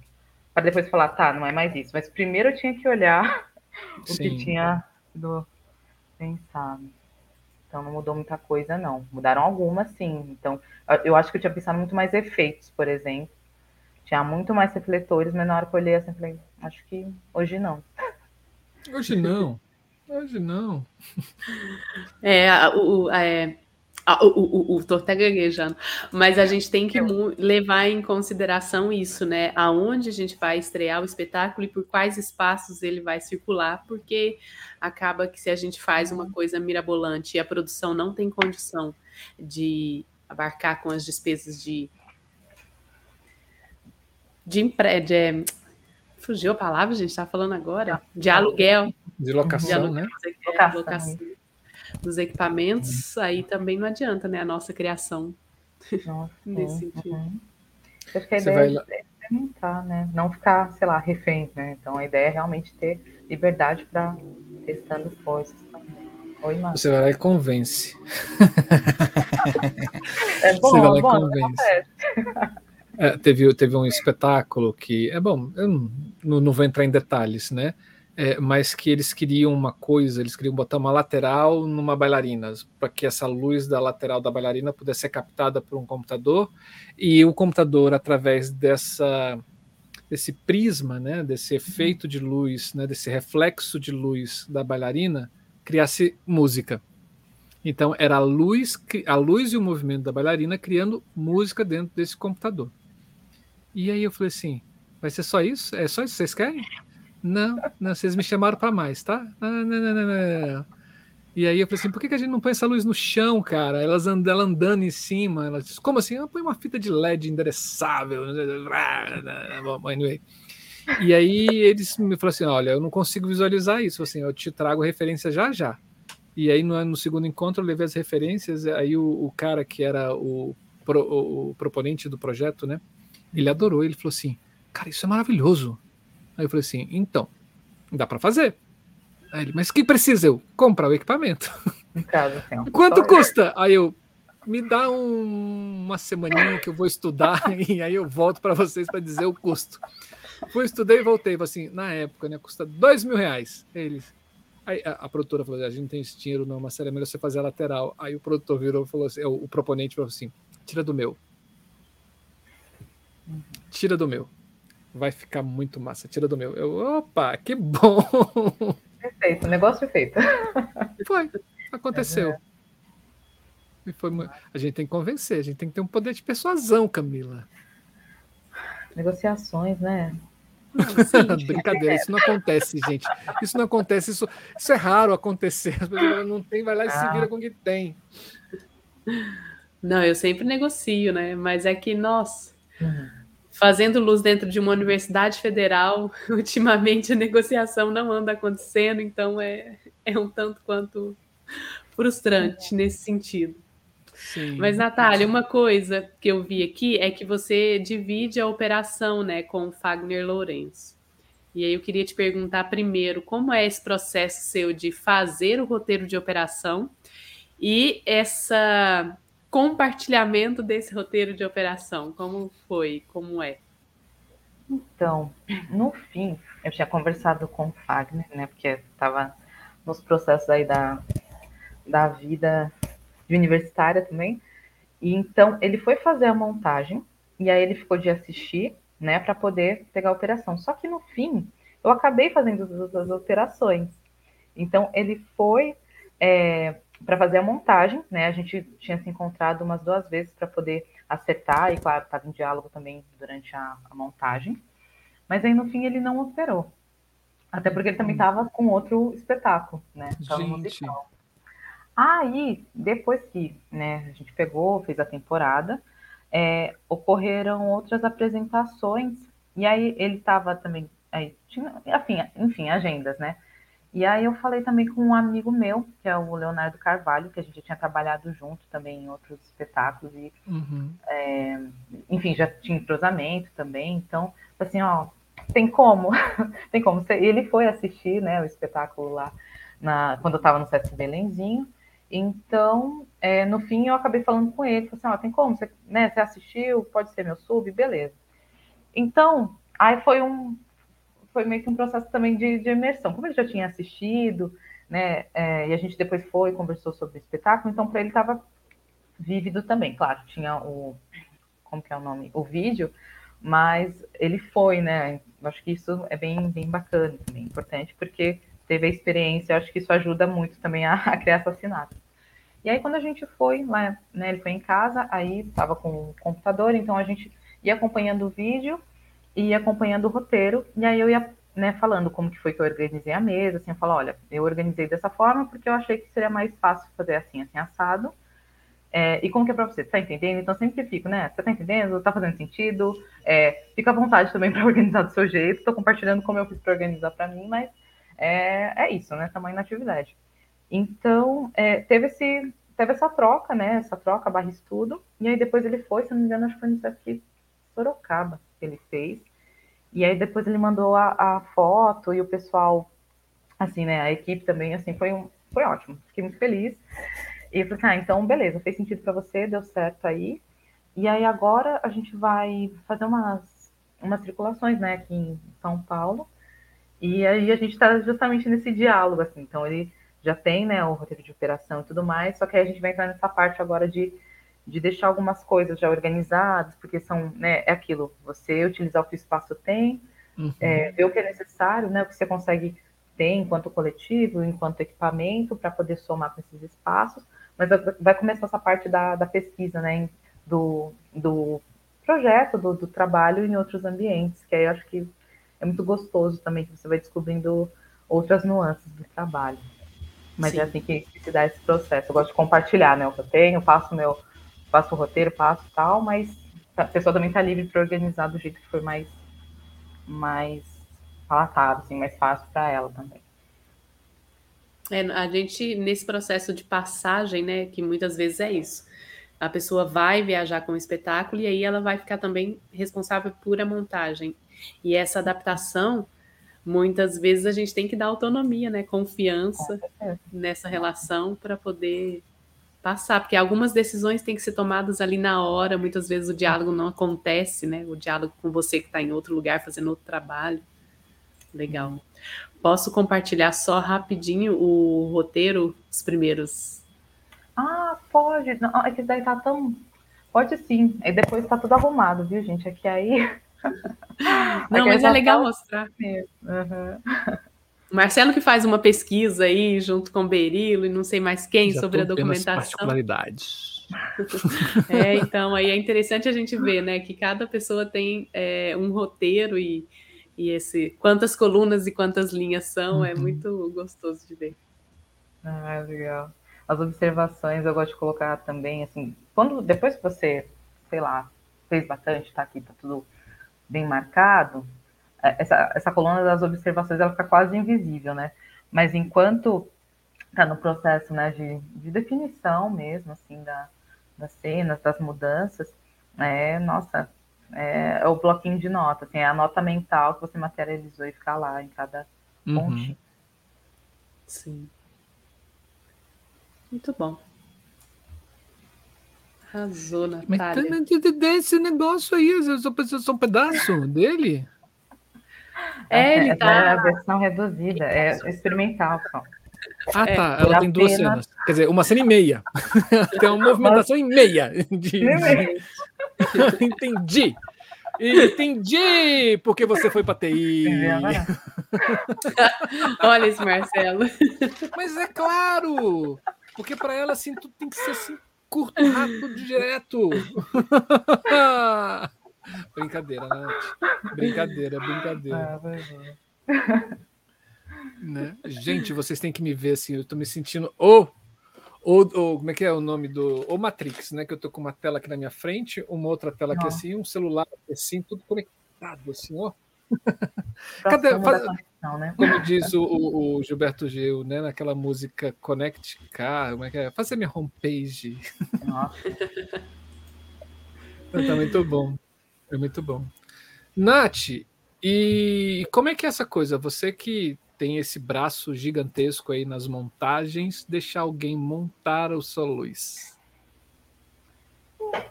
Para depois falar, tá, não é mais isso. Mas primeiro eu tinha que olhar o Sim. que tinha sido pensado. Então não mudou muita coisa, não. Mudaram algumas, sim. Então, eu acho que eu tinha pensado muito mais efeitos, por exemplo. Tinha muito mais refletores, mas na hora que eu olhei assim, falei, acho que hoje não. Hoje não. Hoje não. É, o, é, Ah, o, o, o, tô até gaguejando. Mas a gente tem que levar em consideração isso, né? Aonde a gente vai estrear o espetáculo e por quais espaços ele vai circular, porque acaba que se a gente faz uma coisa mirabolante e a produção não tem condição de abarcar com as despesas de. de, empre... de fugiu a palavra, gente, está falando agora? De aluguel. De locação, de aluguel, né? É, locação dos equipamentos, uhum. aí também não adianta, né? A nossa criação. Nossa, nesse sentido. Uhum. Acho que a Você ideia vai... é experimentar, né? Não ficar, sei lá, refém, né? Então a ideia é realmente ter liberdade para testando coisas Oi, Marcos. Você vai lá e convence. É bom, Você vai lá e bom, convence. É, teve, teve um espetáculo que. É bom, eu não, não vou entrar em detalhes, né? é, mas que eles queriam uma coisa, eles queriam botar uma lateral numa bailarina, para que essa luz da lateral da bailarina pudesse ser captada por um computador, e o computador, através dessa desse prisma, né, desse efeito de luz, né, desse reflexo de luz da bailarina, criasse música. Então era a luz, a luz e o movimento da bailarina criando música dentro desse computador. E aí eu falei assim, vai ser só isso? É só isso que vocês querem? Não, não, vocês me chamaram para mais, tá? Não, não, não, não, E aí eu falei assim, por que, que a gente não põe essa luz no chão, cara? Elas and, ela andando em cima, ela disse, como assim? Ah, põe uma fita de LED endereçável. Anyway. E aí eles me falaram assim, olha, eu não consigo visualizar isso, assim, eu te trago referência já já. E aí no, no segundo encontro eu levei as referências, aí o, o cara que era o, pro, o proponente do projeto, né? Ele adorou, ele falou assim, cara, isso é maravilhoso. Aí eu falei assim: então, dá para fazer. Aí ele, mas que precisa eu? Comprar o equipamento. Caso, assim, Quanto custa? Aí eu, me dá um, uma semaninha que eu vou estudar e aí eu volto para vocês para dizer o custo. Fui, estudei e voltei. Assim, na época, né, custa dois mil reais. Eles. Aí a, a, produtora falou: a gente não tem esse dinheiro, não, mas seria melhor você fazer a lateral. Aí o produtor virou e falou assim: o, o proponente falou assim: tira do meu. Tira do meu vai ficar muito massa. Tira do meu. Eu, opa, que bom! Perfeito, negócio feito. Foi, aconteceu. É. E foi, a gente tem que convencer, a gente tem que ter um poder de persuasão, Camila. Negociações, né? Brincadeira, isso não acontece, gente. Isso não acontece, isso, isso é raro acontecer. As pessoas não tem, vai lá e ah. se vira com o que tem. Não, eu sempre negocio, né? Mas é que, nossa, uhum fazendo luz dentro de uma universidade federal, ultimamente a negociação não anda acontecendo, então é, é um tanto quanto frustrante nesse sentido. Sim. Mas, Natália, uma coisa que eu vi aqui é que você divide a operação né, com o Fagner Lourenço. E aí eu queria te perguntar primeiro como é esse processo seu de fazer o roteiro de operação e essa compartilhamento desse roteiro de operação? Como foi? Como é? Então, no fim, eu tinha conversado com o Fagner, né? Porque estava nos processos aí da, da vida universitária também. E então ele foi fazer a montagem e aí ele ficou de assistir, né, para poder pegar a operação. Só que no fim, eu acabei fazendo as, as operações. Então ele foi é, para fazer a montagem, né? A gente tinha se encontrado umas duas vezes para poder acertar, e claro, estava em diálogo também durante a, a, montagem. Mas aí no fim ele não operou. Até porque ele também estava hum. com outro espetáculo, né? Tava gente. Aí, depois que né, a gente pegou, fez a temporada, é, ocorreram outras apresentações, e aí ele estava também. Aí, tinha, enfim, enfim, agendas, né? E aí eu falei também com um amigo meu, que é o Leonardo Carvalho, que a gente tinha trabalhado junto também em outros espetáculos e, uhum. é, enfim, já tinha entrosamento também. Então, assim, ó, tem como, tem como. Ele foi assistir, né, o espetáculo lá na, quando eu estava no Sesc Belenzinho. Então, é, no fim, eu acabei falando com ele, falei assim, ó, tem como, você, né, você assistiu, pode ser meu sub, beleza. Então, aí foi um, foi meio que um processo também de, de imersão. Como ele já tinha assistido, né, é, e a gente depois foi conversou sobre o espetáculo, então para ele estava vívido também. Claro, tinha o como que é o nome, o vídeo, mas ele foi, né? Acho que isso é bem, bem bacana, também importante, porque teve a experiência, acho que isso ajuda muito também a, a criar essa sinapse. E aí, quando a gente foi lá, né, ele foi em casa, aí estava com o computador, então a gente ia acompanhando o vídeo e acompanhando o roteiro, e aí eu ia né, falando como que foi que eu organizei a mesa, assim, eu falo, olha, eu organizei dessa forma porque eu achei que seria mais fácil fazer assim, assim, assado, é, e como que é para você? Tá entendendo? Então sempre fico, né? Você tá entendendo? Tá fazendo sentido? É, fica à vontade também para organizar do seu jeito. Estou compartilhando como eu fiz para organizar para mim, mas é, é isso, né? Tamanho na atividade. Então, é, teve, esse, teve essa troca, né? Essa troca barra estudo. E aí depois ele foi, se não me engano, acho que foi no CFQ Sorocaba que ele fez. E aí depois ele mandou a, a, foto e o pessoal, assim, né? A equipe também, assim, foi, um, foi ótimo. Fiquei muito feliz. E eu falei assim, ah, então beleza, fez sentido para você, deu certo aí. E aí agora a gente vai fazer umas, umas circulações, né, aqui em São Paulo. E aí a gente está justamente nesse diálogo, assim. Então ele já tem, né, o roteiro de operação e tudo mais, só que aí a gente vai entrar nessa parte agora de, de deixar algumas coisas já organizadas, porque são, né, é aquilo, você utilizar o que o espaço tem, uhum. é, ver o que é necessário, né, o que você consegue ter enquanto coletivo, enquanto equipamento, para poder somar com esses espaços, mas vai começar essa parte da, da pesquisa, né, do, do projeto, do, do trabalho em outros ambientes, que aí eu acho que é muito gostoso também, que você vai descobrindo outras nuances do trabalho. Mas Sim. é assim que, que, se dá esse processo. Eu gosto de compartilhar, né, o que eu tenho, faço meu, faço o roteiro, faço tal, mas a pessoa também está livre para organizar do jeito que for mais, mais palatável, assim, mais fácil para ela também. É, a gente, nesse processo de passagem, né, que muitas vezes é isso. A pessoa vai viajar com o espetáculo e aí ela vai ficar também responsável por a montagem. E essa adaptação, muitas vezes a gente tem que dar autonomia, né, confiança nessa relação para poder passar, porque algumas decisões têm que ser tomadas ali na hora, muitas vezes o diálogo não acontece, né? O diálogo com você que está em outro lugar fazendo outro trabalho. Legal. Posso compartilhar só rapidinho o roteiro, os primeiros? Ah, pode. Não, é que daí tá tão. Pode sim. E depois tá tudo arrumado, viu, gente? Aqui aí. Não, mas é legal tá... mostrar. Uhum. O Marcelo que faz uma pesquisa aí junto com o Berilo e não sei mais quem Já sobre a documentação. particularidades. é, então aí é interessante a gente ver, né, que cada pessoa tem é, um roteiro e e esse quantas colunas e quantas linhas são, é uhum. é muito gostoso de ver. Ah, legal. As observações eu gosto de colocar também, assim, quando depois que você, sei lá, fez bastante, tá aqui, tá tudo bem marcado, essa, essa coluna das observações ela fica quase invisível, né? Mas enquanto tá no processo, né, de, de definição mesmo, assim, da, das cenas, das mudanças, é, nossa, é, é, o bloquinho de nota, assim, é a nota mental que você materializou e fica lá em cada uhum. pontinho. Sim. Muito bom. Arrasou, Natália. Mas desse negócio aí, eu só preciso só um pedaço dele? É, ele tá... é a versão reduzida, é experimental só. Ah, tá. É, Ela tem duas cenas. Quer dizer, uma cena e meia. tem uma movimentação em meia. De, de... Entendi. Entendi porque você foi para TI. Olha esse Marcelo. Mas é claro, porque para ela assim tudo tem que ser assim curto, rápido, direto. brincadeira, né? Brincadeira, brincadeira. Ah, né? Gente, vocês têm que me ver assim, eu tô me sentindo ou, ou, como é que é o nome do. Ou Matrix, né? Que eu tô com uma tela aqui na minha frente, uma outra tela aqui assim, um celular assim, tudo conectado, assim, ó. Cadê? Faz, né? Como diz o, o, Gilberto Gil, né? Naquela música Connect Car, como é que é? Fazer minha homepage. Nossa. tá muito bom. É muito bom. Nath, e como é que é essa coisa? Você que tem esse braço gigantesco aí nas montagens, deixar alguém montar o sua luz?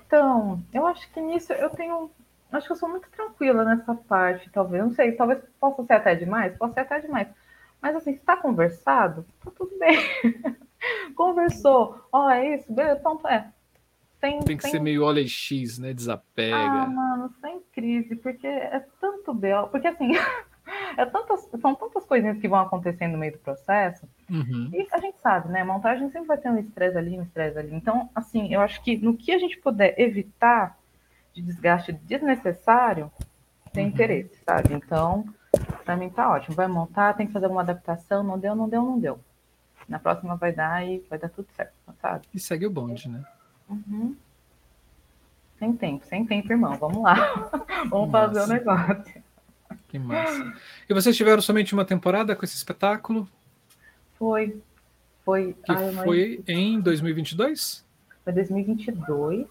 Então, eu acho que nisso eu tenho. Acho que eu sou muito tranquila nessa parte, talvez. Não sei, talvez possa ser até demais, possa ser até demais. Mas assim, se tá conversado, tá tudo bem. Conversou, ó, oh, é isso, beleza, então é. Tem, tem que tem... ser meio OLX, né? Desapega. Ah, mano, sem crise, porque é tanto belo. Porque assim, É tantas, são tantas coisinhas que vão acontecendo no meio do processo Uhum. E a gente sabe, né? Montagem sempre vai ter um estresse ali, um estresse ali. Então, assim, eu acho que no que a gente puder evitar de desgaste desnecessário, tem uhum. interesse, sabe? Então, para mim tá ótimo. Vai montar, tem que fazer alguma adaptação, não deu, não deu, não deu. Na próxima vai dar e vai dar tudo certo, sabe? E segue o bonde, né? Uhum. Sem tempo, sem tempo, irmão. Vamos lá. Vamos fazer o negócio. Que massa. E vocês tiveram somente uma temporada com esse espetáculo? Foi. Foi. Que Ai, foi em 2022? Foi 2022.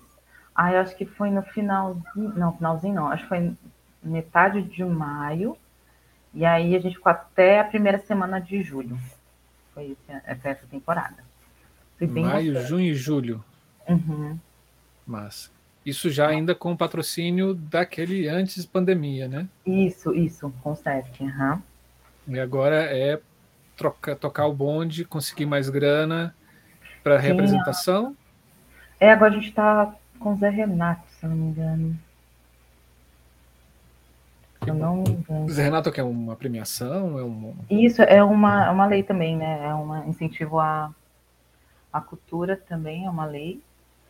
Ah, eu acho que foi no finalzinho. Não, finalzinho não. Acho que foi metade de maio. E aí a gente ficou até a primeira semana de julho. Foi essa temporada. Maio, bastante. junho e julho. Uhum. Massa. Isso já ainda com o patrocínio daquele antes pandemia, né? Isso, isso, CEF. Uhum. E agora é troca, tocar o bonde, conseguir mais grana para representação. É, agora a gente está com o Zé Renato, se não me engano. Eu não me engano. Zé Renato que é uma premiação? É um... Isso, é uma, é uma lei também, né? É um incentivo à, à cultura também, é uma lei.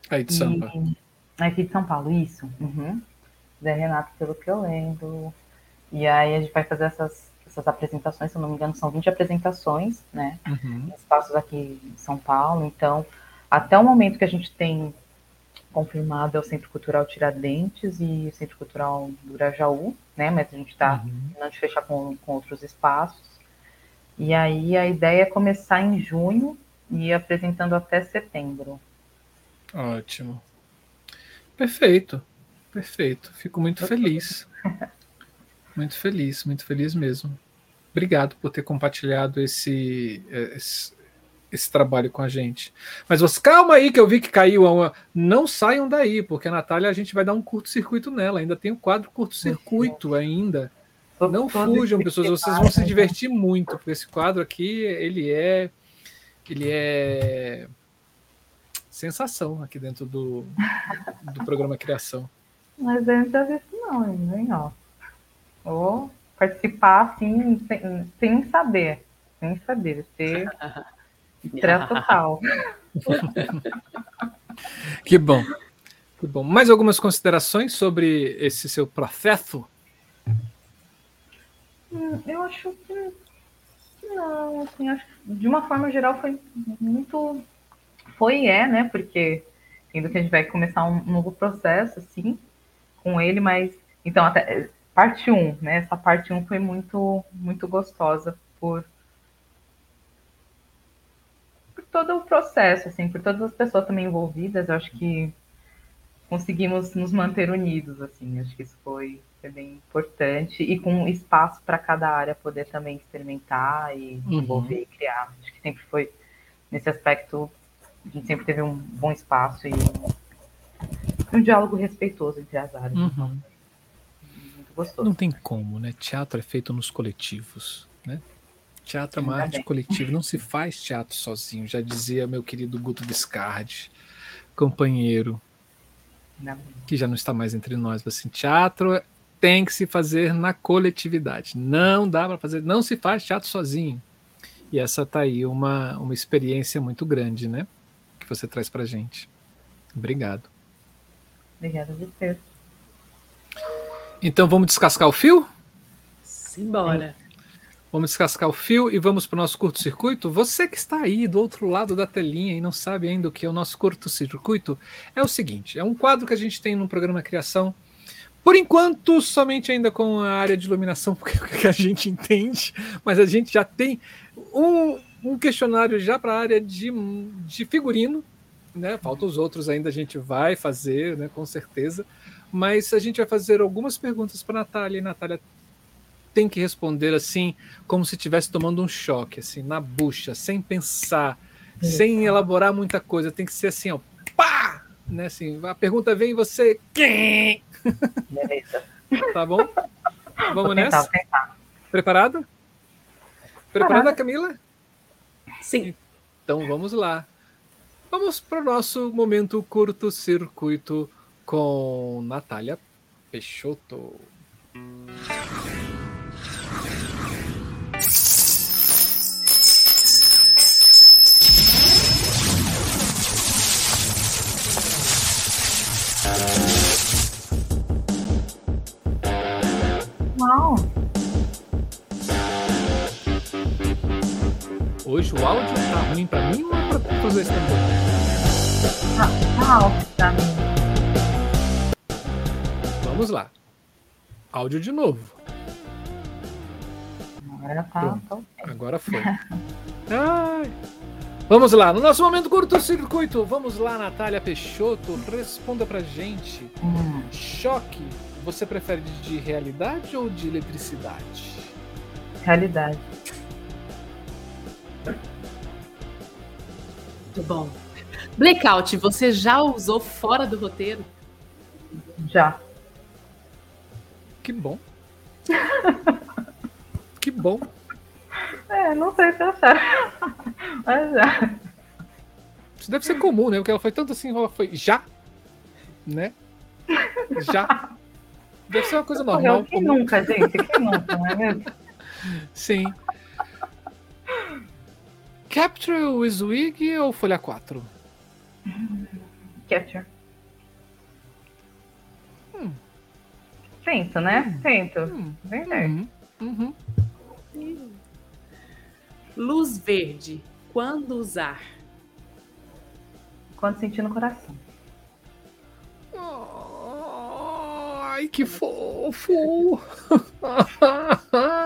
Aí de samba. E, aqui de São Paulo, isso. Uhum. Zé Renato, pelo que eu lembro. E aí a gente vai fazer essas, essas apresentações, se eu não me engano, são 20 apresentações, né? Uhum. Espaços aqui em São Paulo. Então, até o momento que a gente tem confirmado é o Centro Cultural Tiradentes e o Centro Cultural do Grajaú, né? Mas a gente está uhum. de fechar com, com outros espaços. E aí a ideia é começar em junho e ir apresentando até setembro. Ótimo. Perfeito, perfeito. Fico muito feliz. Muito feliz, muito feliz mesmo. Obrigado por ter compartilhado esse, esse, esse trabalho com a gente. Mas você, calma aí que eu vi que caiu uma. Não saiam daí, porque a Natália a gente vai dar um curto-circuito nela. Ainda tem o um quadro curto-circuito ainda. Não fujam, pessoas, vocês vão se divertir muito, porque esse quadro aqui, ele é. Ele é sensação aqui dentro do, do programa Criação. Mas eu não tinha visto não, hein, ó. Vou participar assim, sem, sem saber. Sem saber. Ter estresse total. que bom. Que bom. Mais algumas considerações sobre esse seu processo? Hum, eu acho que não, assim, acho que de uma forma geral foi muito foi e é, né? Porque sendo que a gente vai começar um novo processo, assim, com ele, mas então até parte 1, um, né? Essa parte 1 um foi muito, muito gostosa por, por todo o processo, assim, por todas as pessoas também envolvidas. Eu acho que conseguimos nos manter unidos, assim. Acho que isso foi, foi bem importante e com espaço para cada área poder também experimentar e desenvolver uhum. e criar. Acho que sempre foi nesse aspecto a gente sempre teve um bom espaço e um diálogo respeitoso entre as áreas. Uhum. Então, muito gostoso. Não tem como, né? Teatro é feito nos coletivos, né? Teatro é uma arte coletiva, não se faz teatro sozinho, já dizia meu querido Guto Viscardi, companheiro, não. que já não está mais entre nós, assim, teatro tem que se fazer na coletividade, não dá para fazer, não se faz teatro sozinho. E essa tá aí uma, uma experiência muito grande, né? Que você traz para gente. Obrigado. Obrigada a você. Então vamos descascar o fio? Simbora. Vamos descascar o fio e vamos para o nosso curto-circuito. Você que está aí do outro lado da telinha e não sabe ainda o que é o nosso curto-circuito, é o seguinte: é um quadro que a gente tem no programa Criação. Por enquanto, somente ainda com a área de iluminação, porque é o que a gente entende, mas a gente já tem um, um questionário já para a área de, de figurino, né? Faltam os outros ainda, a gente vai fazer, né? Com certeza. Mas a gente vai fazer algumas perguntas para a Natália, e Natália tem que responder assim, como se estivesse tomando um choque, assim, na bucha, sem pensar, sem elaborar muita coisa. Tem que ser assim, ó, pá! Né, assim, a pergunta vem e você. Beleza. Tá bom? Vamos tentar, nessa? Preparada? Preparada, Camila? Sim. Então vamos lá. Vamos para o nosso momento curto-circuito com Natália Peixoto. Uau! Hoje o áudio tá ruim pra mim ou pra, pros dois também? Tá, tá alto pra mim. Vamos lá. Áudio de novo. Agora tá. Agora foi. Ai. Vamos lá, no nosso momento curto-circuito. Vamos lá, Natália Peixoto. Responda pra gente. Hum, Choque, você prefere de realidade ou de eletricidade? realidade. Muito bom. Blackout, você já usou fora do roteiro? Já. Que bom. que bom. É, não sei se acharam. Mas já. Isso deve ser comum, né? Porque ela foi tanto assim, ela foi já, né? Já. Deve ser uma coisa normal. Quem comum. nunca, gente? Quem nunca, não é mesmo? Sim. Capture with Wig ou Folha 4? Capture. Hum. Tento, né? Tento. Hum. Certo. Uhum. Uhum. Luz verde, quando usar? Quando sentir no coração. Ai, que fofo!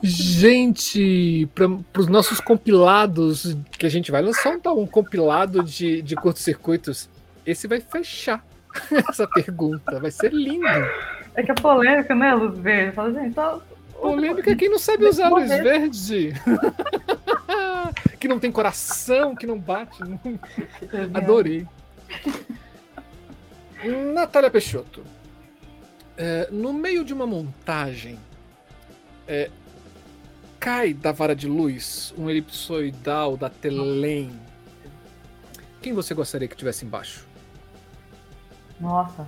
Gente, para os nossos compilados, que a gente vai lançar um, tal, um compilado de, de curtos-circuitos, esse vai fechar essa pergunta. Vai ser lindo. É que é polêmica, né, Luz Verde? Fala, gente, só. Polêmica é quem não sabe usar luz verde. que não tem coração, que não bate. Adorei. Natália Peixoto. é, no meio de uma montagem, é, cai da vara de luz um elipsoidal da Telem. Quem você gostaria que tivesse embaixo? Nossa.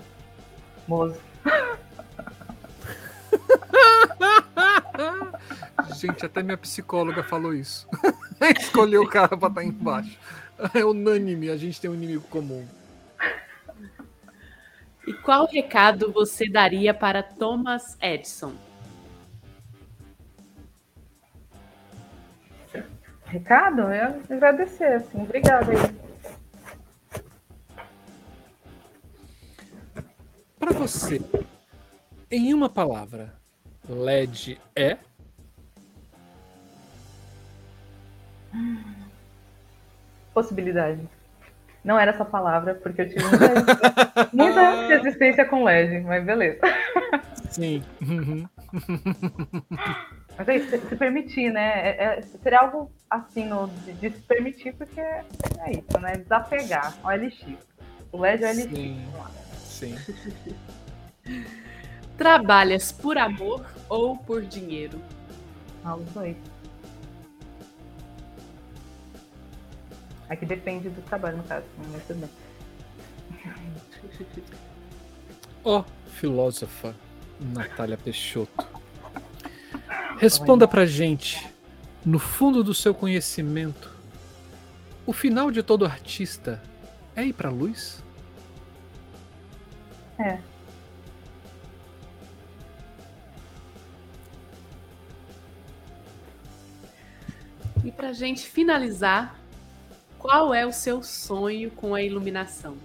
Moço. Gente, até minha psicóloga falou isso. Escolheu o cara pra estar embaixo. É unânime, a gente tem um inimigo comum. E qual recado você daria para Thomas Edison? Ricardo, eu agradecer, assim. Obrigada aí. Pra você, em uma palavra, LED é Possibilidade. Não era essa palavra, porque eu tive muita, muita resistência com LED, mas beleza. Sim. Mas aí, se, se permitir, né? É, é- seria algo assim, no, de, de se permitir, porque é isso, né? Desapegar. O LX. O LED é o LX. Sim. Sim. Trabalhas por amor ou por dinheiro? Ah, os dois. Aqui depende do trabalho, no caso, mas tudo bem. Ó, filósofa Natália Peixoto. Responda pra gente, no fundo do seu conhecimento, o final de todo artista é ir pra luz? É. E pra gente finalizar, qual é o seu sonho com a iluminação?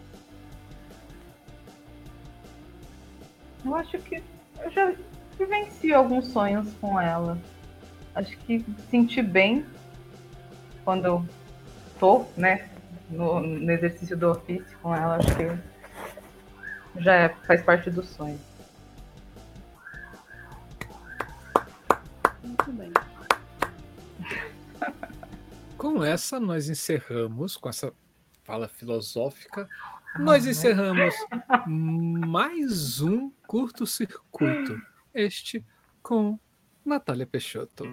Eu acho que eu já vivenci alguns sonhos com ela. Acho que sentir bem quando eu tô, né, no, no exercício do ofício com ela, acho que já é- faz parte do sonho. Muito bem. Com essa, nós encerramos, com essa fala filosófica, nós encerramos mais um curto-circuito. Este com Natália Peixoto.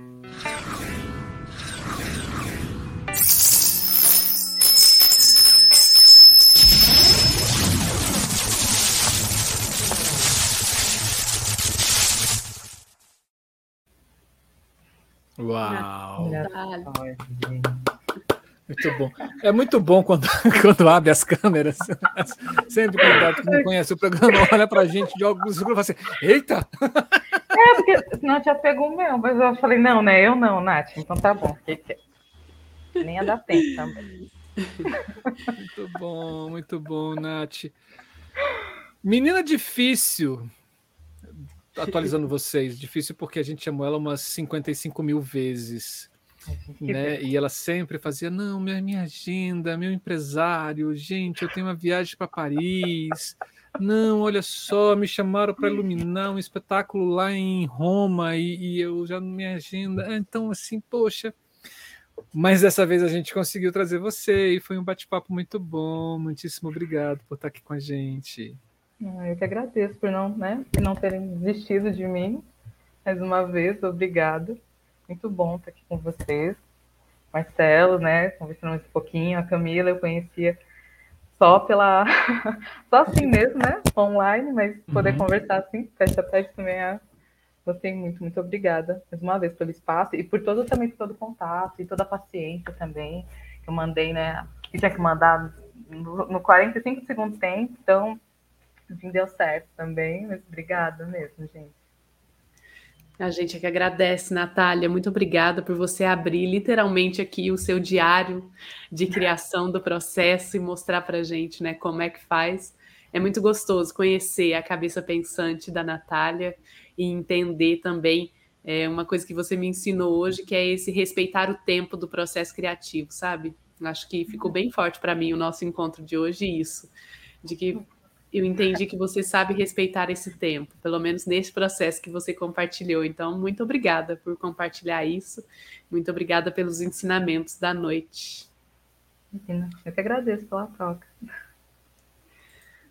Uau! Gente. Muito bom. É muito bom quando, quando abre as câmeras. Sempre que não conhece o programa, olha pra gente de óculos escuros e fala assim: Eita! É, porque senão eu tinha pego o meu, mas eu falei: Não, né? Eu não, Nath. Então tá bom. Nem ia dar tempo também. Muito bom, muito bom, Nath. Menina difícil. Atualizando vocês, difícil porque a gente chamou ela umas 55 mil vezes né? E ela sempre fazia: não, minha, minha agenda, meu empresário, gente, eu tenho uma viagem para Paris. Não, olha só, me chamaram para iluminar um espetáculo lá em Roma e, e eu já minha agenda. Ah, então, assim, poxa. Mas dessa vez a gente conseguiu trazer você e foi um bate-papo muito bom. Muitíssimo obrigado por estar aqui com a gente. Ah, eu que agradeço por não, né, por não terem desistido de mim. Mais uma vez, obrigado. Muito bom estar aqui com vocês. Marcelo, né? Conversando um pouquinho. A Camila eu conhecia só pela. só assim mesmo, né? Online, mas poder uhum. conversar assim, teste a teste também é. Gostei muito, muito obrigada mais uma vez pelo espaço e por todo também todo o contato e toda a paciência também que eu mandei, né? Que tinha que mandar no, no 45 segundos tempo, então enfim, deu certo também, mas obrigada mesmo, gente. A gente é que agradece, Natália. Muito obrigada por você abrir literalmente aqui o seu diário de criação do processo e mostrar para a gente né, como é que faz. É muito gostoso conhecer a cabeça pensante da Natália e entender também é, uma coisa que você me ensinou hoje, que é esse respeitar o tempo do processo criativo, sabe? Acho que ficou bem forte para mim o nosso encontro de hoje, isso. De que eu entendi que você sabe respeitar esse tempo, pelo menos nesse processo que você compartilhou. Então, muito obrigada por compartilhar isso. Muito obrigada pelos ensinamentos da noite. Eu que agradeço pela troca.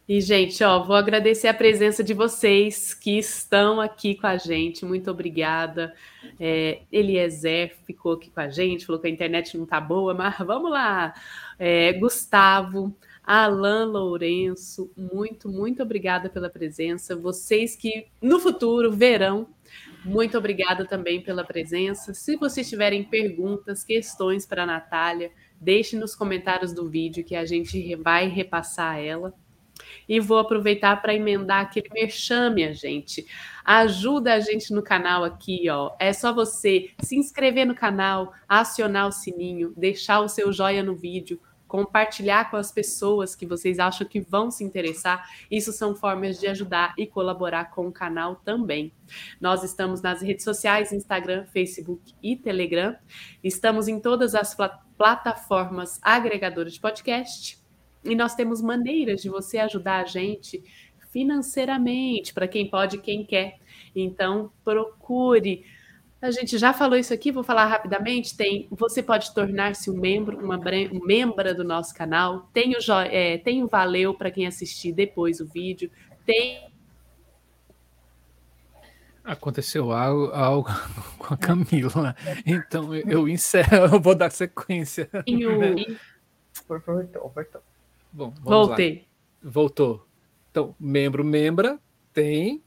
E, gente, ó, vou agradecer a presença de vocês que estão aqui com a gente. Muito obrigada. É, Eliezer ficou aqui com a gente, falou que a internet não tá boa, mas vamos lá. É, Gustavo, Alan Lourenço, muito, muito obrigada pela presença. Vocês que no futuro verão, muito obrigada também pela presença. Se vocês tiverem perguntas, questões para a Natália, deixe nos comentários do vídeo que a gente vai repassar ela. E vou aproveitar para emendar aquele merchan, minha gente. Ajuda a gente no canal aqui, ó. É só você se inscrever no canal, acionar o sininho, deixar o seu joia no vídeo, compartilhar com as pessoas que vocês acham que vão se interessar. Isso são formas de ajudar e colaborar com o canal também. Nós estamos nas redes sociais, Instagram, Facebook e Telegram. Estamos em todas as plataformas agregadoras de podcast. E nós temos maneiras de você ajudar a gente financeiramente, para quem pode quem quer. Então, procure a gente já falou isso aqui, vou falar rapidamente. Tem, você pode tornar-se um membro, uma um membro do nosso canal. Tem o, é, tem o valeu para quem assistir depois o vídeo. Tem Aconteceu algo, algo, com a Camila, então eu encerro, eu vou dar sequência. Voltou, voltou. Bom, Voltei. Lá. Voltou. Então, membro, membra, tem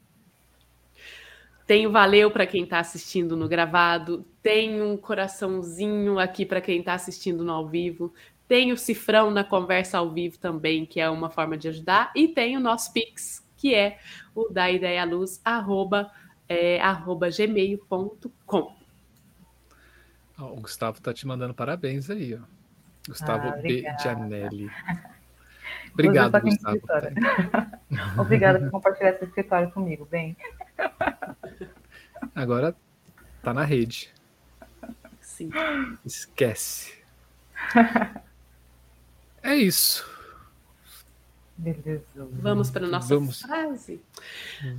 tem o valeu para quem está assistindo no gravado, tem um coraçãozinho aqui para quem está assistindo no ao vivo, tem o cifrão na conversa ao vivo também, que é uma forma de ajudar, e tem o nosso Pix, que é o da ideia luz, arroba, é, arroba gmail.com. O Gustavo tá te mandando parabéns aí, ó. Gustavo ah, B. Gianelli. Obrigado, Gustavo. Obrigada por compartilhar esse escritório comigo, bem. Agora tá na rede. Sim. Esquece. É isso. Beleza. Vamos para a nossa Vamos. frase.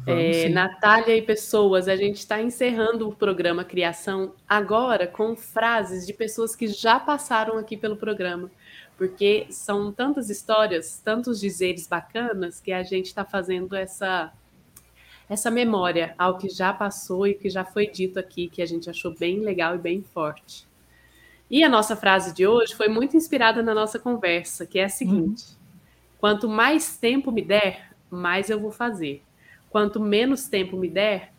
Vamos, é, Natália e pessoas, a gente está encerrando o programa Criação agora com frases de pessoas que já passaram aqui pelo programa porque são tantas histórias, tantos dizeres bacanas que a gente está fazendo essa essa memória ao que já passou e que já foi dito aqui, que a gente achou bem legal e bem forte. E a nossa frase de hoje foi muito inspirada na nossa conversa, que é a seguinte: uhum. quanto mais tempo me der, mais eu vou fazer. Quanto menos tempo me der,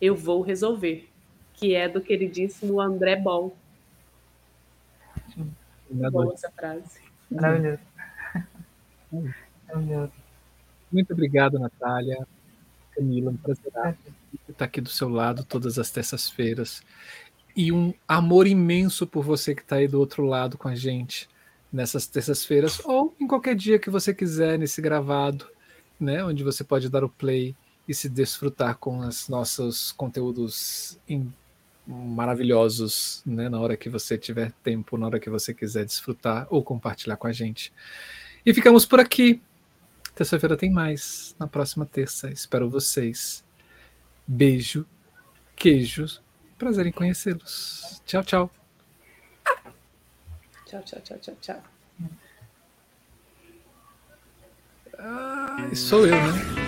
eu vou resolver. Que é do queridíssimo André Bol. Boa essa frase. Maravilhoso. Maravilhoso. Muito obrigado, Natália. Camila, um prazer estar aqui do seu lado todas as terças-feiras. E um amor imenso por você que está aí do outro lado com a gente nessas terças-feiras, ou em qualquer dia que você quiser, nesse gravado, né? Onde você pode dar o play e se desfrutar com os nossos conteúdos maravilhosos, né? Na hora que você tiver tempo, na hora que você quiser desfrutar ou compartilhar com a gente. E ficamos por aqui. Terça-feira tem mais. Na próxima terça. Espero vocês. Beijo, queijos. Prazer em conhecê-los. Tchau, tchau. Tchau, tchau, tchau, tchau, tchau. Ah, sou eu, né?